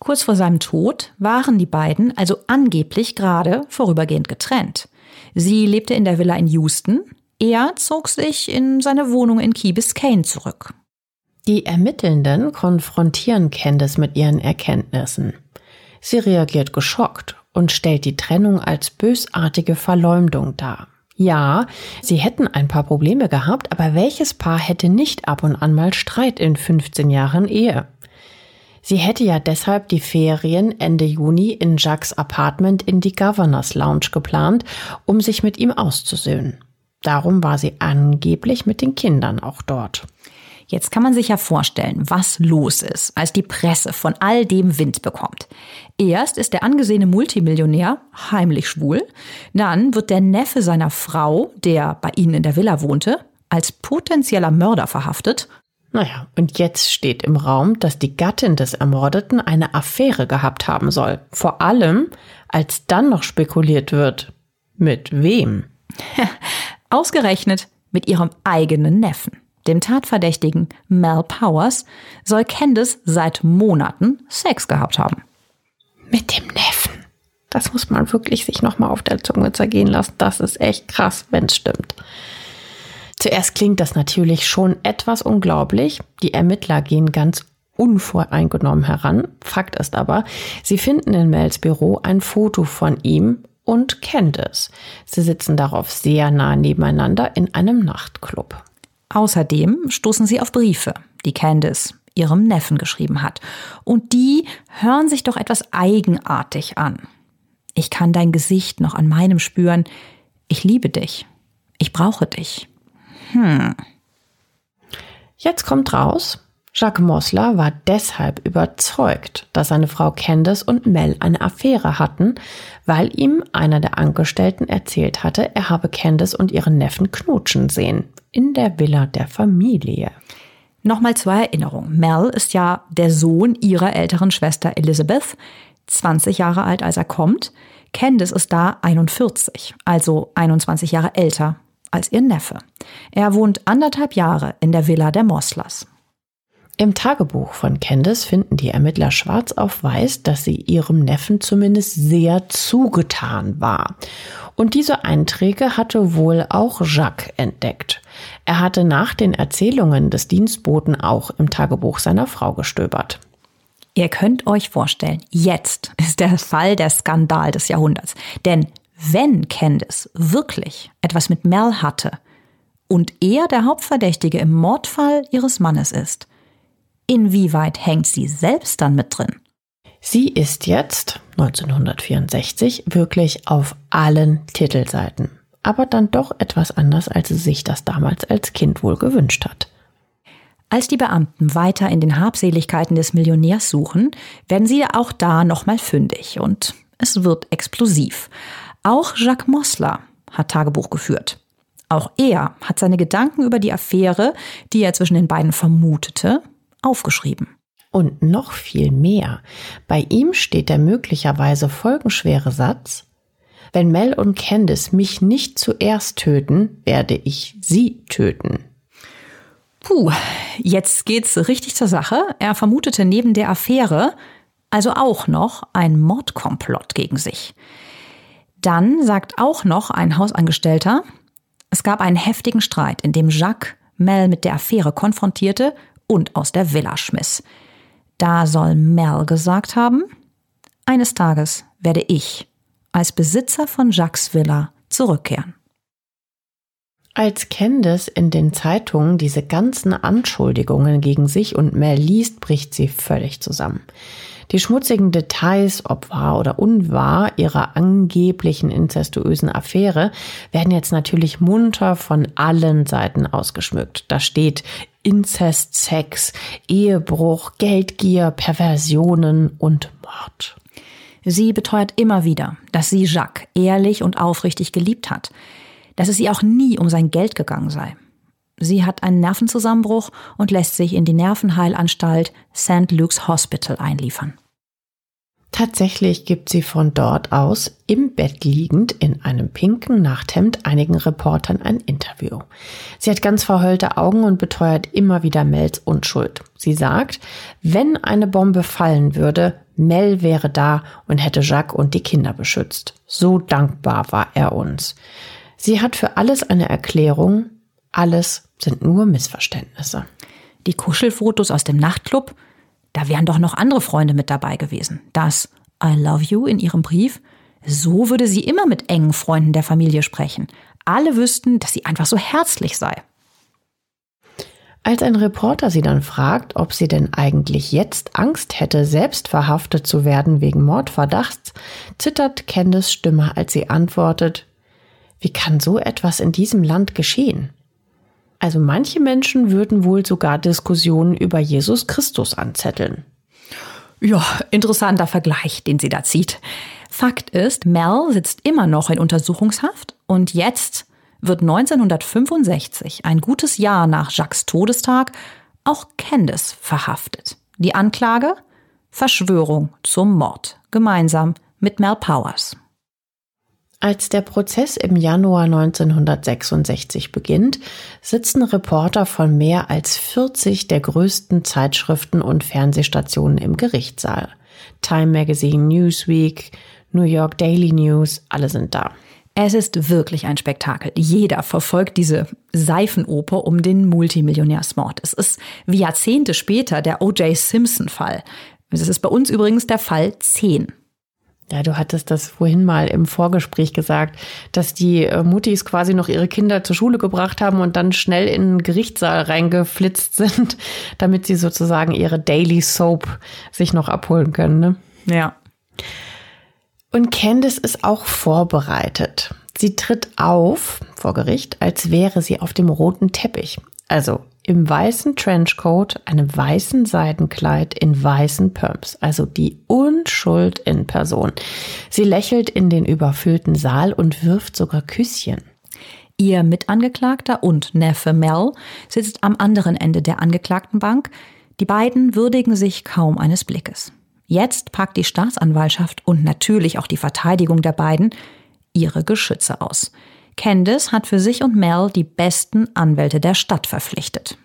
Kurz vor seinem Tod waren die beiden also angeblich gerade vorübergehend getrennt. Sie lebte in der Villa in Houston, er zog sich in seine Wohnung in Key Biscayne zurück. Die Ermittelnden konfrontieren Candace mit ihren Erkenntnissen. Sie reagiert geschockt und stellt die Trennung als bösartige Verleumdung dar. Ja, sie hätten ein paar Probleme gehabt, aber welches Paar hätte nicht ab und an mal Streit in 15 Jahren Ehe? Sie hätte ja deshalb die Ferien Ende Juni in Jacques Apartment in die Governors Lounge geplant, um sich mit ihm auszusöhnen. Darum war sie angeblich mit den Kindern auch dort. Jetzt kann man sich ja vorstellen, was los ist, als die Presse von all dem Wind bekommt. Erst ist der angesehene Multimillionär heimlich schwul, dann wird der Neffe seiner Frau, der bei ihnen in der Villa wohnte, als potenzieller Mörder verhaftet naja, und jetzt steht im Raum, dass die Gattin des Ermordeten eine Affäre gehabt haben soll. Vor allem, als dann noch spekuliert wird. Mit wem? Ausgerechnet mit ihrem eigenen Neffen. Dem Tatverdächtigen Mel Powers soll Candice seit Monaten Sex gehabt haben. Mit dem Neffen. Das muss man wirklich sich nochmal auf der Zunge zergehen lassen. Das ist echt krass, wenn es stimmt. Zuerst klingt das natürlich schon etwas unglaublich. Die Ermittler gehen ganz unvoreingenommen heran. Fakt ist aber, sie finden in Mels Büro ein Foto von ihm und Candice. Sie sitzen darauf sehr nah nebeneinander in einem Nachtclub. Außerdem stoßen sie auf Briefe, die Candice ihrem Neffen geschrieben hat. Und die hören sich doch etwas eigenartig an. Ich kann dein Gesicht noch an meinem spüren. Ich liebe dich. Ich brauche dich. Hm. Jetzt kommt raus, Jacques Mosler war deshalb überzeugt, dass seine Frau Candace und Mel eine Affäre hatten, weil ihm einer der Angestellten erzählt hatte, er habe Candace und ihren Neffen knutschen sehen in der Villa der Familie. Nochmal zur Erinnerung. Mel ist ja der Sohn ihrer älteren Schwester Elizabeth, 20 Jahre alt, als er kommt. Candace ist da 41, also 21 Jahre älter als ihr Neffe. Er wohnt anderthalb Jahre in der Villa der Moslers. Im Tagebuch von Candice finden die Ermittler schwarz auf weiß, dass sie ihrem Neffen zumindest sehr zugetan war. Und diese Einträge hatte wohl auch Jacques entdeckt. Er hatte nach den Erzählungen des Dienstboten auch im Tagebuch seiner Frau gestöbert. Ihr könnt euch vorstellen, jetzt ist der Fall der Skandal des Jahrhunderts. Denn wenn Candice wirklich etwas mit Mel hatte und er der Hauptverdächtige im Mordfall ihres Mannes ist, inwieweit hängt sie selbst dann mit drin? Sie ist jetzt, 1964, wirklich auf allen Titelseiten. Aber dann doch etwas anders, als sie sich das damals als Kind wohl gewünscht hat. Als die Beamten weiter in den Habseligkeiten des Millionärs suchen, werden sie auch da nochmal fündig und es wird explosiv. Auch Jacques Mosler hat Tagebuch geführt. Auch er hat seine Gedanken über die Affäre, die er zwischen den beiden vermutete, aufgeschrieben. Und noch viel mehr. Bei ihm steht der möglicherweise folgenschwere Satz, wenn Mel und Candice mich nicht zuerst töten, werde ich sie töten. Puh, jetzt geht's richtig zur Sache. Er vermutete neben der Affäre also auch noch ein Mordkomplott gegen sich. Dann sagt auch noch ein Hausangestellter, es gab einen heftigen Streit, in dem Jacques Mel mit der Affäre konfrontierte und aus der Villa schmiss. Da soll Mel gesagt haben, eines Tages werde ich als Besitzer von Jacques Villa zurückkehren. Als Candace in den Zeitungen diese ganzen Anschuldigungen gegen sich und Mel liest, bricht sie völlig zusammen. Die schmutzigen Details, ob wahr oder unwahr, ihrer angeblichen inzestuösen Affäre werden jetzt natürlich munter von allen Seiten ausgeschmückt. Da steht Inzest, Sex, Ehebruch, Geldgier, Perversionen und Mord. Sie beteuert immer wieder, dass sie Jacques ehrlich und aufrichtig geliebt hat, dass es ihr auch nie um sein Geld gegangen sei. Sie hat einen Nervenzusammenbruch und lässt sich in die Nervenheilanstalt St. Luke's Hospital einliefern. Tatsächlich gibt sie von dort aus im Bett liegend in einem pinken Nachthemd einigen Reportern ein Interview. Sie hat ganz verheulte Augen und beteuert immer wieder Mels Unschuld. Sie sagt, wenn eine Bombe fallen würde, Mel wäre da und hätte Jacques und die Kinder beschützt. So dankbar war er uns. Sie hat für alles eine Erklärung. Alles sind nur Missverständnisse. Die Kuschelfotos aus dem Nachtclub, da wären doch noch andere Freunde mit dabei gewesen. Das I love you in ihrem Brief, so würde sie immer mit engen Freunden der Familie sprechen. Alle wüssten, dass sie einfach so herzlich sei. Als ein Reporter sie dann fragt, ob sie denn eigentlich jetzt Angst hätte, selbst verhaftet zu werden wegen Mordverdachts, zittert Candice Stimme, als sie antwortet, wie kann so etwas in diesem Land geschehen? Also manche Menschen würden wohl sogar Diskussionen über Jesus Christus anzetteln. Ja, interessanter Vergleich, den sie da zieht. Fakt ist, Mel sitzt immer noch in Untersuchungshaft und jetzt wird 1965, ein gutes Jahr nach Jacques Todestag, auch Candice verhaftet. Die Anklage? Verschwörung zum Mord, gemeinsam mit Mel Powers. Als der Prozess im Januar 1966 beginnt, sitzen Reporter von mehr als 40 der größten Zeitschriften und Fernsehstationen im Gerichtssaal. Time Magazine, Newsweek, New York Daily News, alle sind da. Es ist wirklich ein Spektakel. Jeder verfolgt diese Seifenoper um den Multimillionärsmord. Es ist wie Jahrzehnte später der O.J. Simpson-Fall. Es ist bei uns übrigens der Fall 10. Ja, du hattest das vorhin mal im Vorgespräch gesagt, dass die äh, Muttis quasi noch ihre Kinder zur Schule gebracht haben und dann schnell in den Gerichtssaal reingeflitzt sind, damit sie sozusagen ihre Daily Soap sich noch abholen können. Ne? Ja. Und Candice ist auch vorbereitet. Sie tritt auf vor Gericht, als wäre sie auf dem roten Teppich. Also im weißen Trenchcoat, einem weißen Seidenkleid in weißen Pumps, also die Unschuld in Person. Sie lächelt in den überfüllten Saal und wirft sogar Küsschen. Ihr Mitangeklagter und Neffe Mel sitzt am anderen Ende der Angeklagtenbank. Die beiden würdigen sich kaum eines Blickes. Jetzt packt die Staatsanwaltschaft und natürlich auch die Verteidigung der beiden ihre Geschütze aus. Candice hat für sich und Mel die besten Anwälte der Stadt verpflichtet.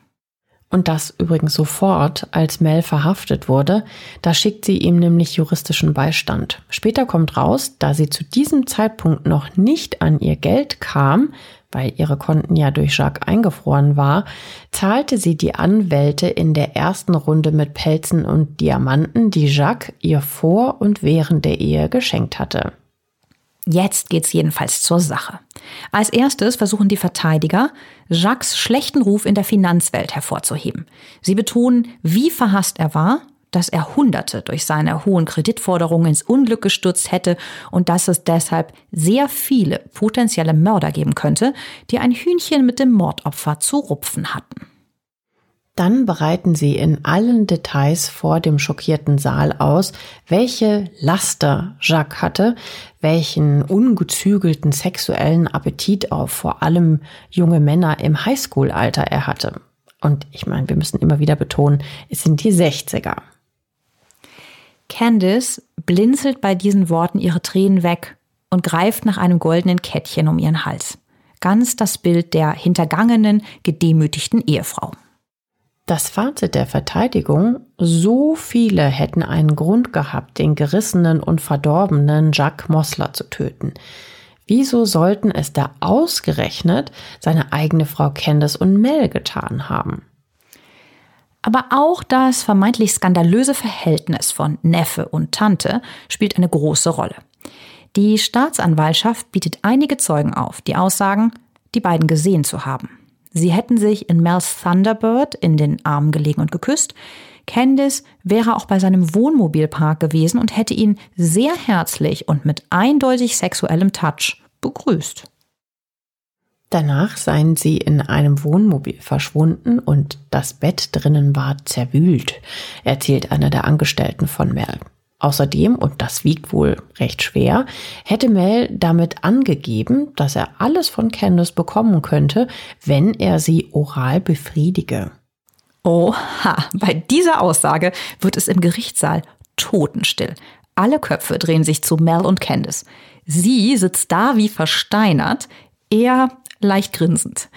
Und das übrigens sofort, als Mel verhaftet wurde. Da schickt sie ihm nämlich juristischen Beistand. Später kommt raus, da sie zu diesem Zeitpunkt noch nicht an ihr Geld kam, weil ihre Konten ja durch Jacques eingefroren war, zahlte sie die Anwälte in der ersten Runde mit Pelzen und Diamanten, die Jacques ihr vor und während der Ehe geschenkt hatte. Jetzt geht's jedenfalls zur Sache. Als erstes versuchen die Verteidiger, Jacques schlechten Ruf in der Finanzwelt hervorzuheben. Sie betonen, wie verhasst er war dass er Hunderte durch seine hohen Kreditforderungen ins Unglück gestürzt hätte und dass es deshalb sehr viele potenzielle Mörder geben könnte, die ein Hühnchen mit dem Mordopfer zu rupfen hatten. Dann bereiten sie in allen Details vor dem schockierten Saal aus, welche Laster Jacques hatte, welchen ungezügelten sexuellen Appetit auf vor allem junge Männer im Highschool-Alter er hatte. Und ich meine, wir müssen immer wieder betonen, es sind die 60er. Candice blinzelt bei diesen Worten ihre Tränen weg und greift nach einem goldenen Kettchen um ihren Hals. Ganz das Bild der hintergangenen, gedemütigten Ehefrau. Das Fazit der Verteidigung, so viele hätten einen Grund gehabt, den gerissenen und verdorbenen Jacques Mossler zu töten. Wieso sollten es da ausgerechnet seine eigene Frau Candace und Mel getan haben? Aber auch das vermeintlich skandalöse Verhältnis von Neffe und Tante spielt eine große Rolle. Die Staatsanwaltschaft bietet einige Zeugen auf, die aussagen, die beiden gesehen zu haben. Sie hätten sich in Mel's Thunderbird in den Armen gelegen und geküsst. Candice wäre auch bei seinem Wohnmobilpark gewesen und hätte ihn sehr herzlich und mit eindeutig sexuellem Touch begrüßt. Danach seien sie in einem Wohnmobil verschwunden und das Bett drinnen war zerwühlt, erzählt einer der Angestellten von Mel. Außerdem, und das wiegt wohl recht schwer, hätte Mel damit angegeben, dass er alles von Candace bekommen könnte, wenn er sie oral befriedige. Oha, bei dieser Aussage wird es im Gerichtssaal totenstill. Alle Köpfe drehen sich zu Mel und Candace. Sie sitzt da wie versteinert, er leicht grinsend.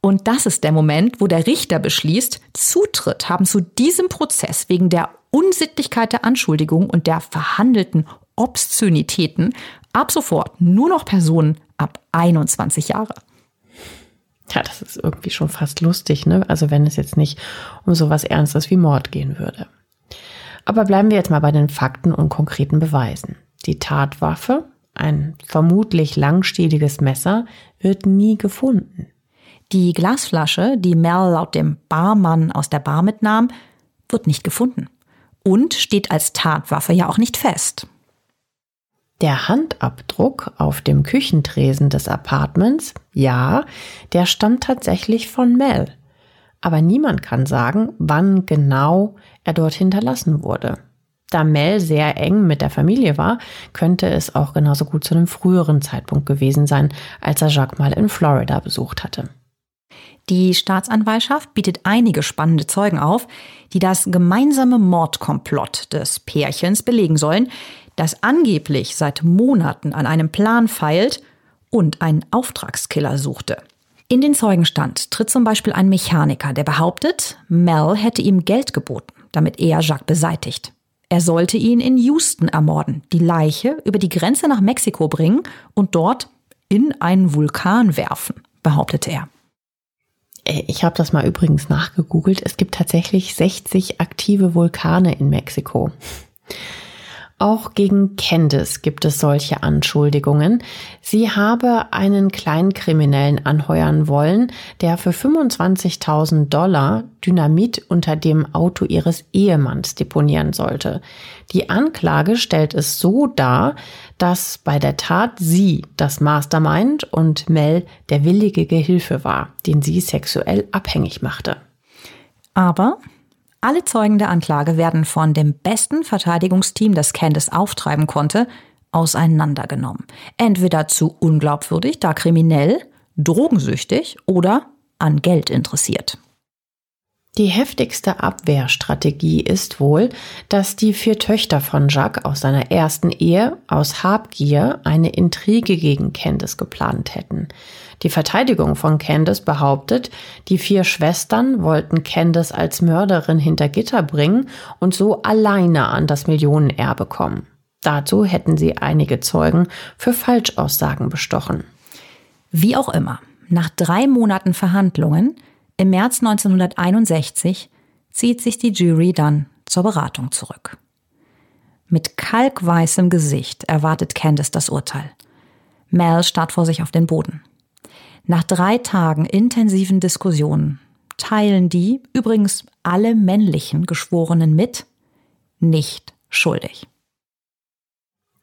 Und das ist der Moment, wo der Richter beschließt, Zutritt haben zu diesem Prozess wegen der Unsittlichkeit der Anschuldigung und der verhandelten Obszönitäten ab sofort nur noch Personen ab 21 Jahre. Ja, das ist irgendwie schon fast lustig, ne? Also wenn es jetzt nicht um sowas Ernstes wie Mord gehen würde. Aber bleiben wir jetzt mal bei den Fakten und konkreten Beweisen. Die Tatwaffe, ein vermutlich langstieliges Messer, wird nie gefunden. Die Glasflasche, die Mel laut dem Barmann aus der Bar mitnahm, wird nicht gefunden und steht als Tatwaffe ja auch nicht fest. Der Handabdruck auf dem Küchentresen des Apartments, ja, der stammt tatsächlich von Mel. Aber niemand kann sagen, wann genau er dort hinterlassen wurde. Da Mel sehr eng mit der Familie war, könnte es auch genauso gut zu einem früheren Zeitpunkt gewesen sein, als er Jacques mal in Florida besucht hatte. Die Staatsanwaltschaft bietet einige spannende Zeugen auf, die das gemeinsame Mordkomplott des Pärchens belegen sollen, das angeblich seit Monaten an einem Plan feilt und einen Auftragskiller suchte. In den Zeugenstand tritt zum Beispiel ein Mechaniker, der behauptet, Mel hätte ihm Geld geboten, damit er Jacques beseitigt. Er sollte ihn in Houston ermorden, die Leiche über die Grenze nach Mexiko bringen und dort in einen Vulkan werfen, behauptete er. Äh, ich habe das mal übrigens nachgegoogelt. Es gibt tatsächlich 60 aktive Vulkane in Mexiko. Auch gegen Candice gibt es solche Anschuldigungen. Sie habe einen Kleinkriminellen anheuern wollen, der für 25.000 Dollar Dynamit unter dem Auto ihres Ehemanns deponieren sollte. Die Anklage stellt es so dar, dass bei der Tat sie das Mastermind und Mel der willige Gehilfe war, den sie sexuell abhängig machte. Aber alle Zeugen der Anklage werden von dem besten Verteidigungsteam, das Candice auftreiben konnte, auseinandergenommen. Entweder zu unglaubwürdig, da kriminell, drogensüchtig oder an Geld interessiert. Die heftigste Abwehrstrategie ist wohl, dass die vier Töchter von Jacques aus seiner ersten Ehe aus Habgier eine Intrige gegen Candice geplant hätten. Die Verteidigung von Candice behauptet, die vier Schwestern wollten Candice als Mörderin hinter Gitter bringen und so alleine an das Millionenerbe kommen. Dazu hätten sie einige Zeugen für Falschaussagen bestochen. Wie auch immer, nach drei Monaten Verhandlungen im März 1961 zieht sich die Jury dann zur Beratung zurück. Mit kalkweißem Gesicht erwartet Candice das Urteil. Mel starrt vor sich auf den Boden. Nach drei Tagen intensiven Diskussionen teilen die, übrigens alle männlichen Geschworenen mit, nicht schuldig.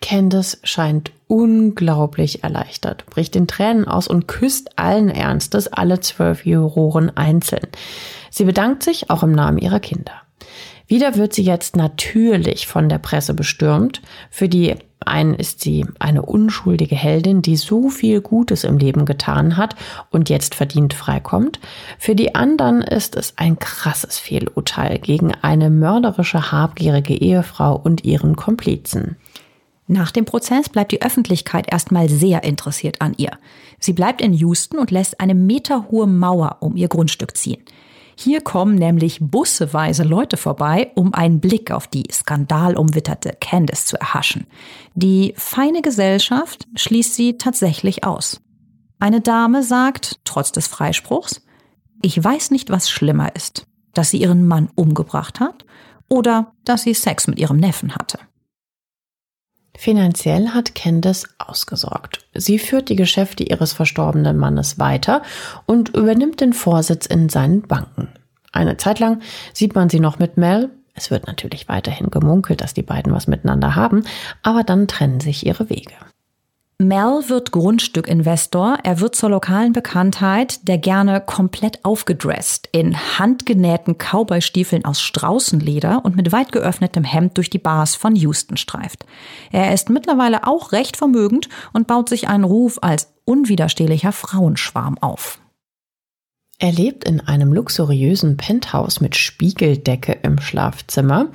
Candice scheint unglaublich erleichtert, bricht in Tränen aus und küsst allen Ernstes alle zwölf Juroren einzeln. Sie bedankt sich auch im Namen ihrer Kinder. Wieder wird sie jetzt natürlich von der Presse bestürmt. Für die einen ist sie eine unschuldige Heldin, die so viel Gutes im Leben getan hat und jetzt verdient freikommt. Für die anderen ist es ein krasses Fehlurteil gegen eine mörderische, habgierige Ehefrau und ihren Komplizen. Nach dem Prozess bleibt die Öffentlichkeit erstmal sehr interessiert an ihr. Sie bleibt in Houston und lässt eine meterhohe Mauer um ihr Grundstück ziehen. Hier kommen nämlich busseweise Leute vorbei, um einen Blick auf die skandalumwitterte Candice zu erhaschen. Die feine Gesellschaft schließt sie tatsächlich aus. Eine Dame sagt, trotz des Freispruchs, ich weiß nicht, was schlimmer ist, dass sie ihren Mann umgebracht hat oder dass sie Sex mit ihrem Neffen hatte. Finanziell hat Candace ausgesorgt. Sie führt die Geschäfte ihres verstorbenen Mannes weiter und übernimmt den Vorsitz in seinen Banken. Eine Zeit lang sieht man sie noch mit Mel. Es wird natürlich weiterhin gemunkelt, dass die beiden was miteinander haben, aber dann trennen sich ihre Wege. Mel wird Grundstückinvestor. Er wird zur lokalen Bekanntheit, der gerne komplett aufgedresst, in handgenähten Cowboystiefeln aus Straußenleder und mit weit geöffnetem Hemd durch die Bars von Houston streift. Er ist mittlerweile auch recht vermögend und baut sich einen Ruf als unwiderstehlicher Frauenschwarm auf. Er lebt in einem luxuriösen Penthouse mit Spiegeldecke im Schlafzimmer,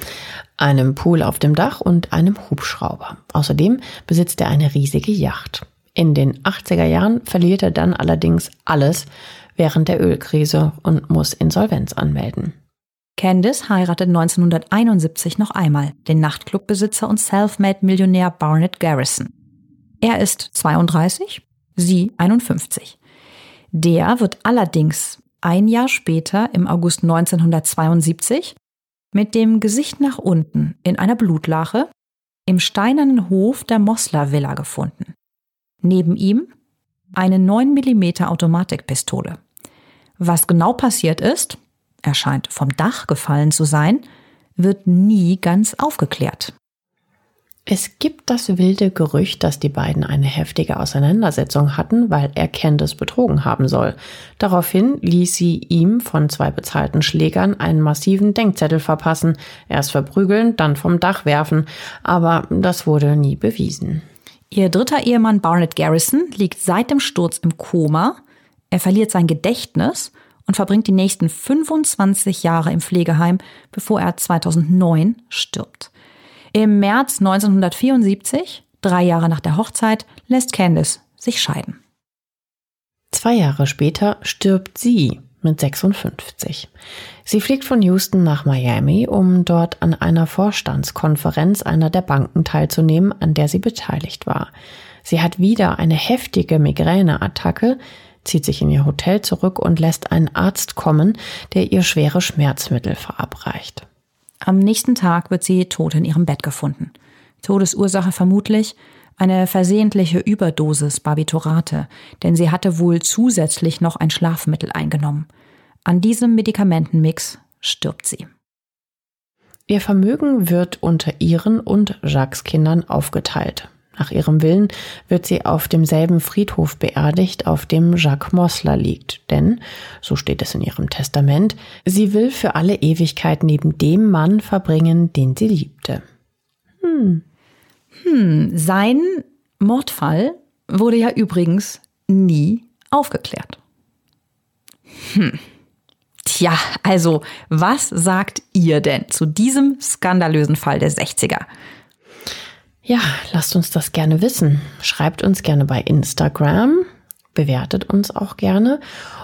einem Pool auf dem Dach und einem Hubschrauber. Außerdem besitzt er eine riesige Yacht. In den 80er Jahren verliert er dann allerdings alles während der Ölkrise und muss Insolvenz anmelden. Candice heiratet 1971 noch einmal den Nachtclubbesitzer und Selfmade-Millionär Barnett Garrison. Er ist 32, sie 51. Der wird allerdings ein Jahr später, im August 1972, mit dem Gesicht nach unten in einer Blutlache im steinernen Hof der Mosler Villa gefunden. Neben ihm eine 9 mm Automatikpistole. Was genau passiert ist, er scheint vom Dach gefallen zu sein, wird nie ganz aufgeklärt. Es gibt das wilde Gerücht, dass die beiden eine heftige Auseinandersetzung hatten, weil er Candice betrogen haben soll. Daraufhin ließ sie ihm von zwei bezahlten Schlägern einen massiven Denkzettel verpassen, erst verprügeln, dann vom Dach werfen, aber das wurde nie bewiesen. Ihr dritter Ehemann Barnett Garrison liegt seit dem Sturz im Koma, er verliert sein Gedächtnis und verbringt die nächsten 25 Jahre im Pflegeheim, bevor er 2009 stirbt. Im März 1974, drei Jahre nach der Hochzeit, lässt Candice sich scheiden. Zwei Jahre später stirbt sie mit 56. Sie fliegt von Houston nach Miami, um dort an einer Vorstandskonferenz einer der Banken teilzunehmen, an der sie beteiligt war. Sie hat wieder eine heftige Migräneattacke, zieht sich in ihr Hotel zurück und lässt einen Arzt kommen, der ihr schwere Schmerzmittel verabreicht. Am nächsten Tag wird sie tot in ihrem Bett gefunden. Todesursache vermutlich eine versehentliche Überdosis Barbiturate, denn sie hatte wohl zusätzlich noch ein Schlafmittel eingenommen. An diesem Medikamentenmix stirbt sie. Ihr Vermögen wird unter ihren und Jacques Kindern aufgeteilt. Nach ihrem Willen wird sie auf demselben Friedhof beerdigt, auf dem Jacques Mosler liegt. Denn, so steht es in ihrem Testament, sie will für alle Ewigkeit neben dem Mann verbringen, den sie liebte. Hm. Hm, sein Mordfall wurde ja übrigens nie aufgeklärt. Hm. Tja, also was sagt ihr denn zu diesem skandalösen Fall der 60er? Ja, lasst uns das gerne wissen. Schreibt uns gerne bei Instagram, bewertet uns auch gerne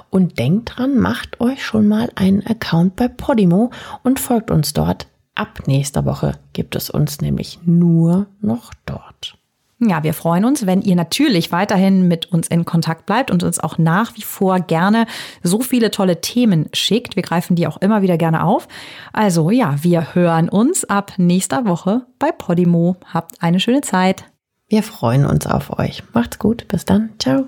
und denkt dran, macht euch schon mal einen Account bei Podimo und folgt uns dort. Ab nächster Woche gibt es uns nämlich nur noch dort. Ja, wir freuen uns, wenn ihr natürlich weiterhin mit uns in Kontakt bleibt und uns auch nach wie vor gerne so viele tolle Themen schickt. Wir greifen die auch immer wieder gerne auf. Also ja, wir hören uns ab nächster Woche bei Podimo. Habt eine schöne Zeit. Wir freuen uns auf euch. Macht's gut. Bis dann. Ciao.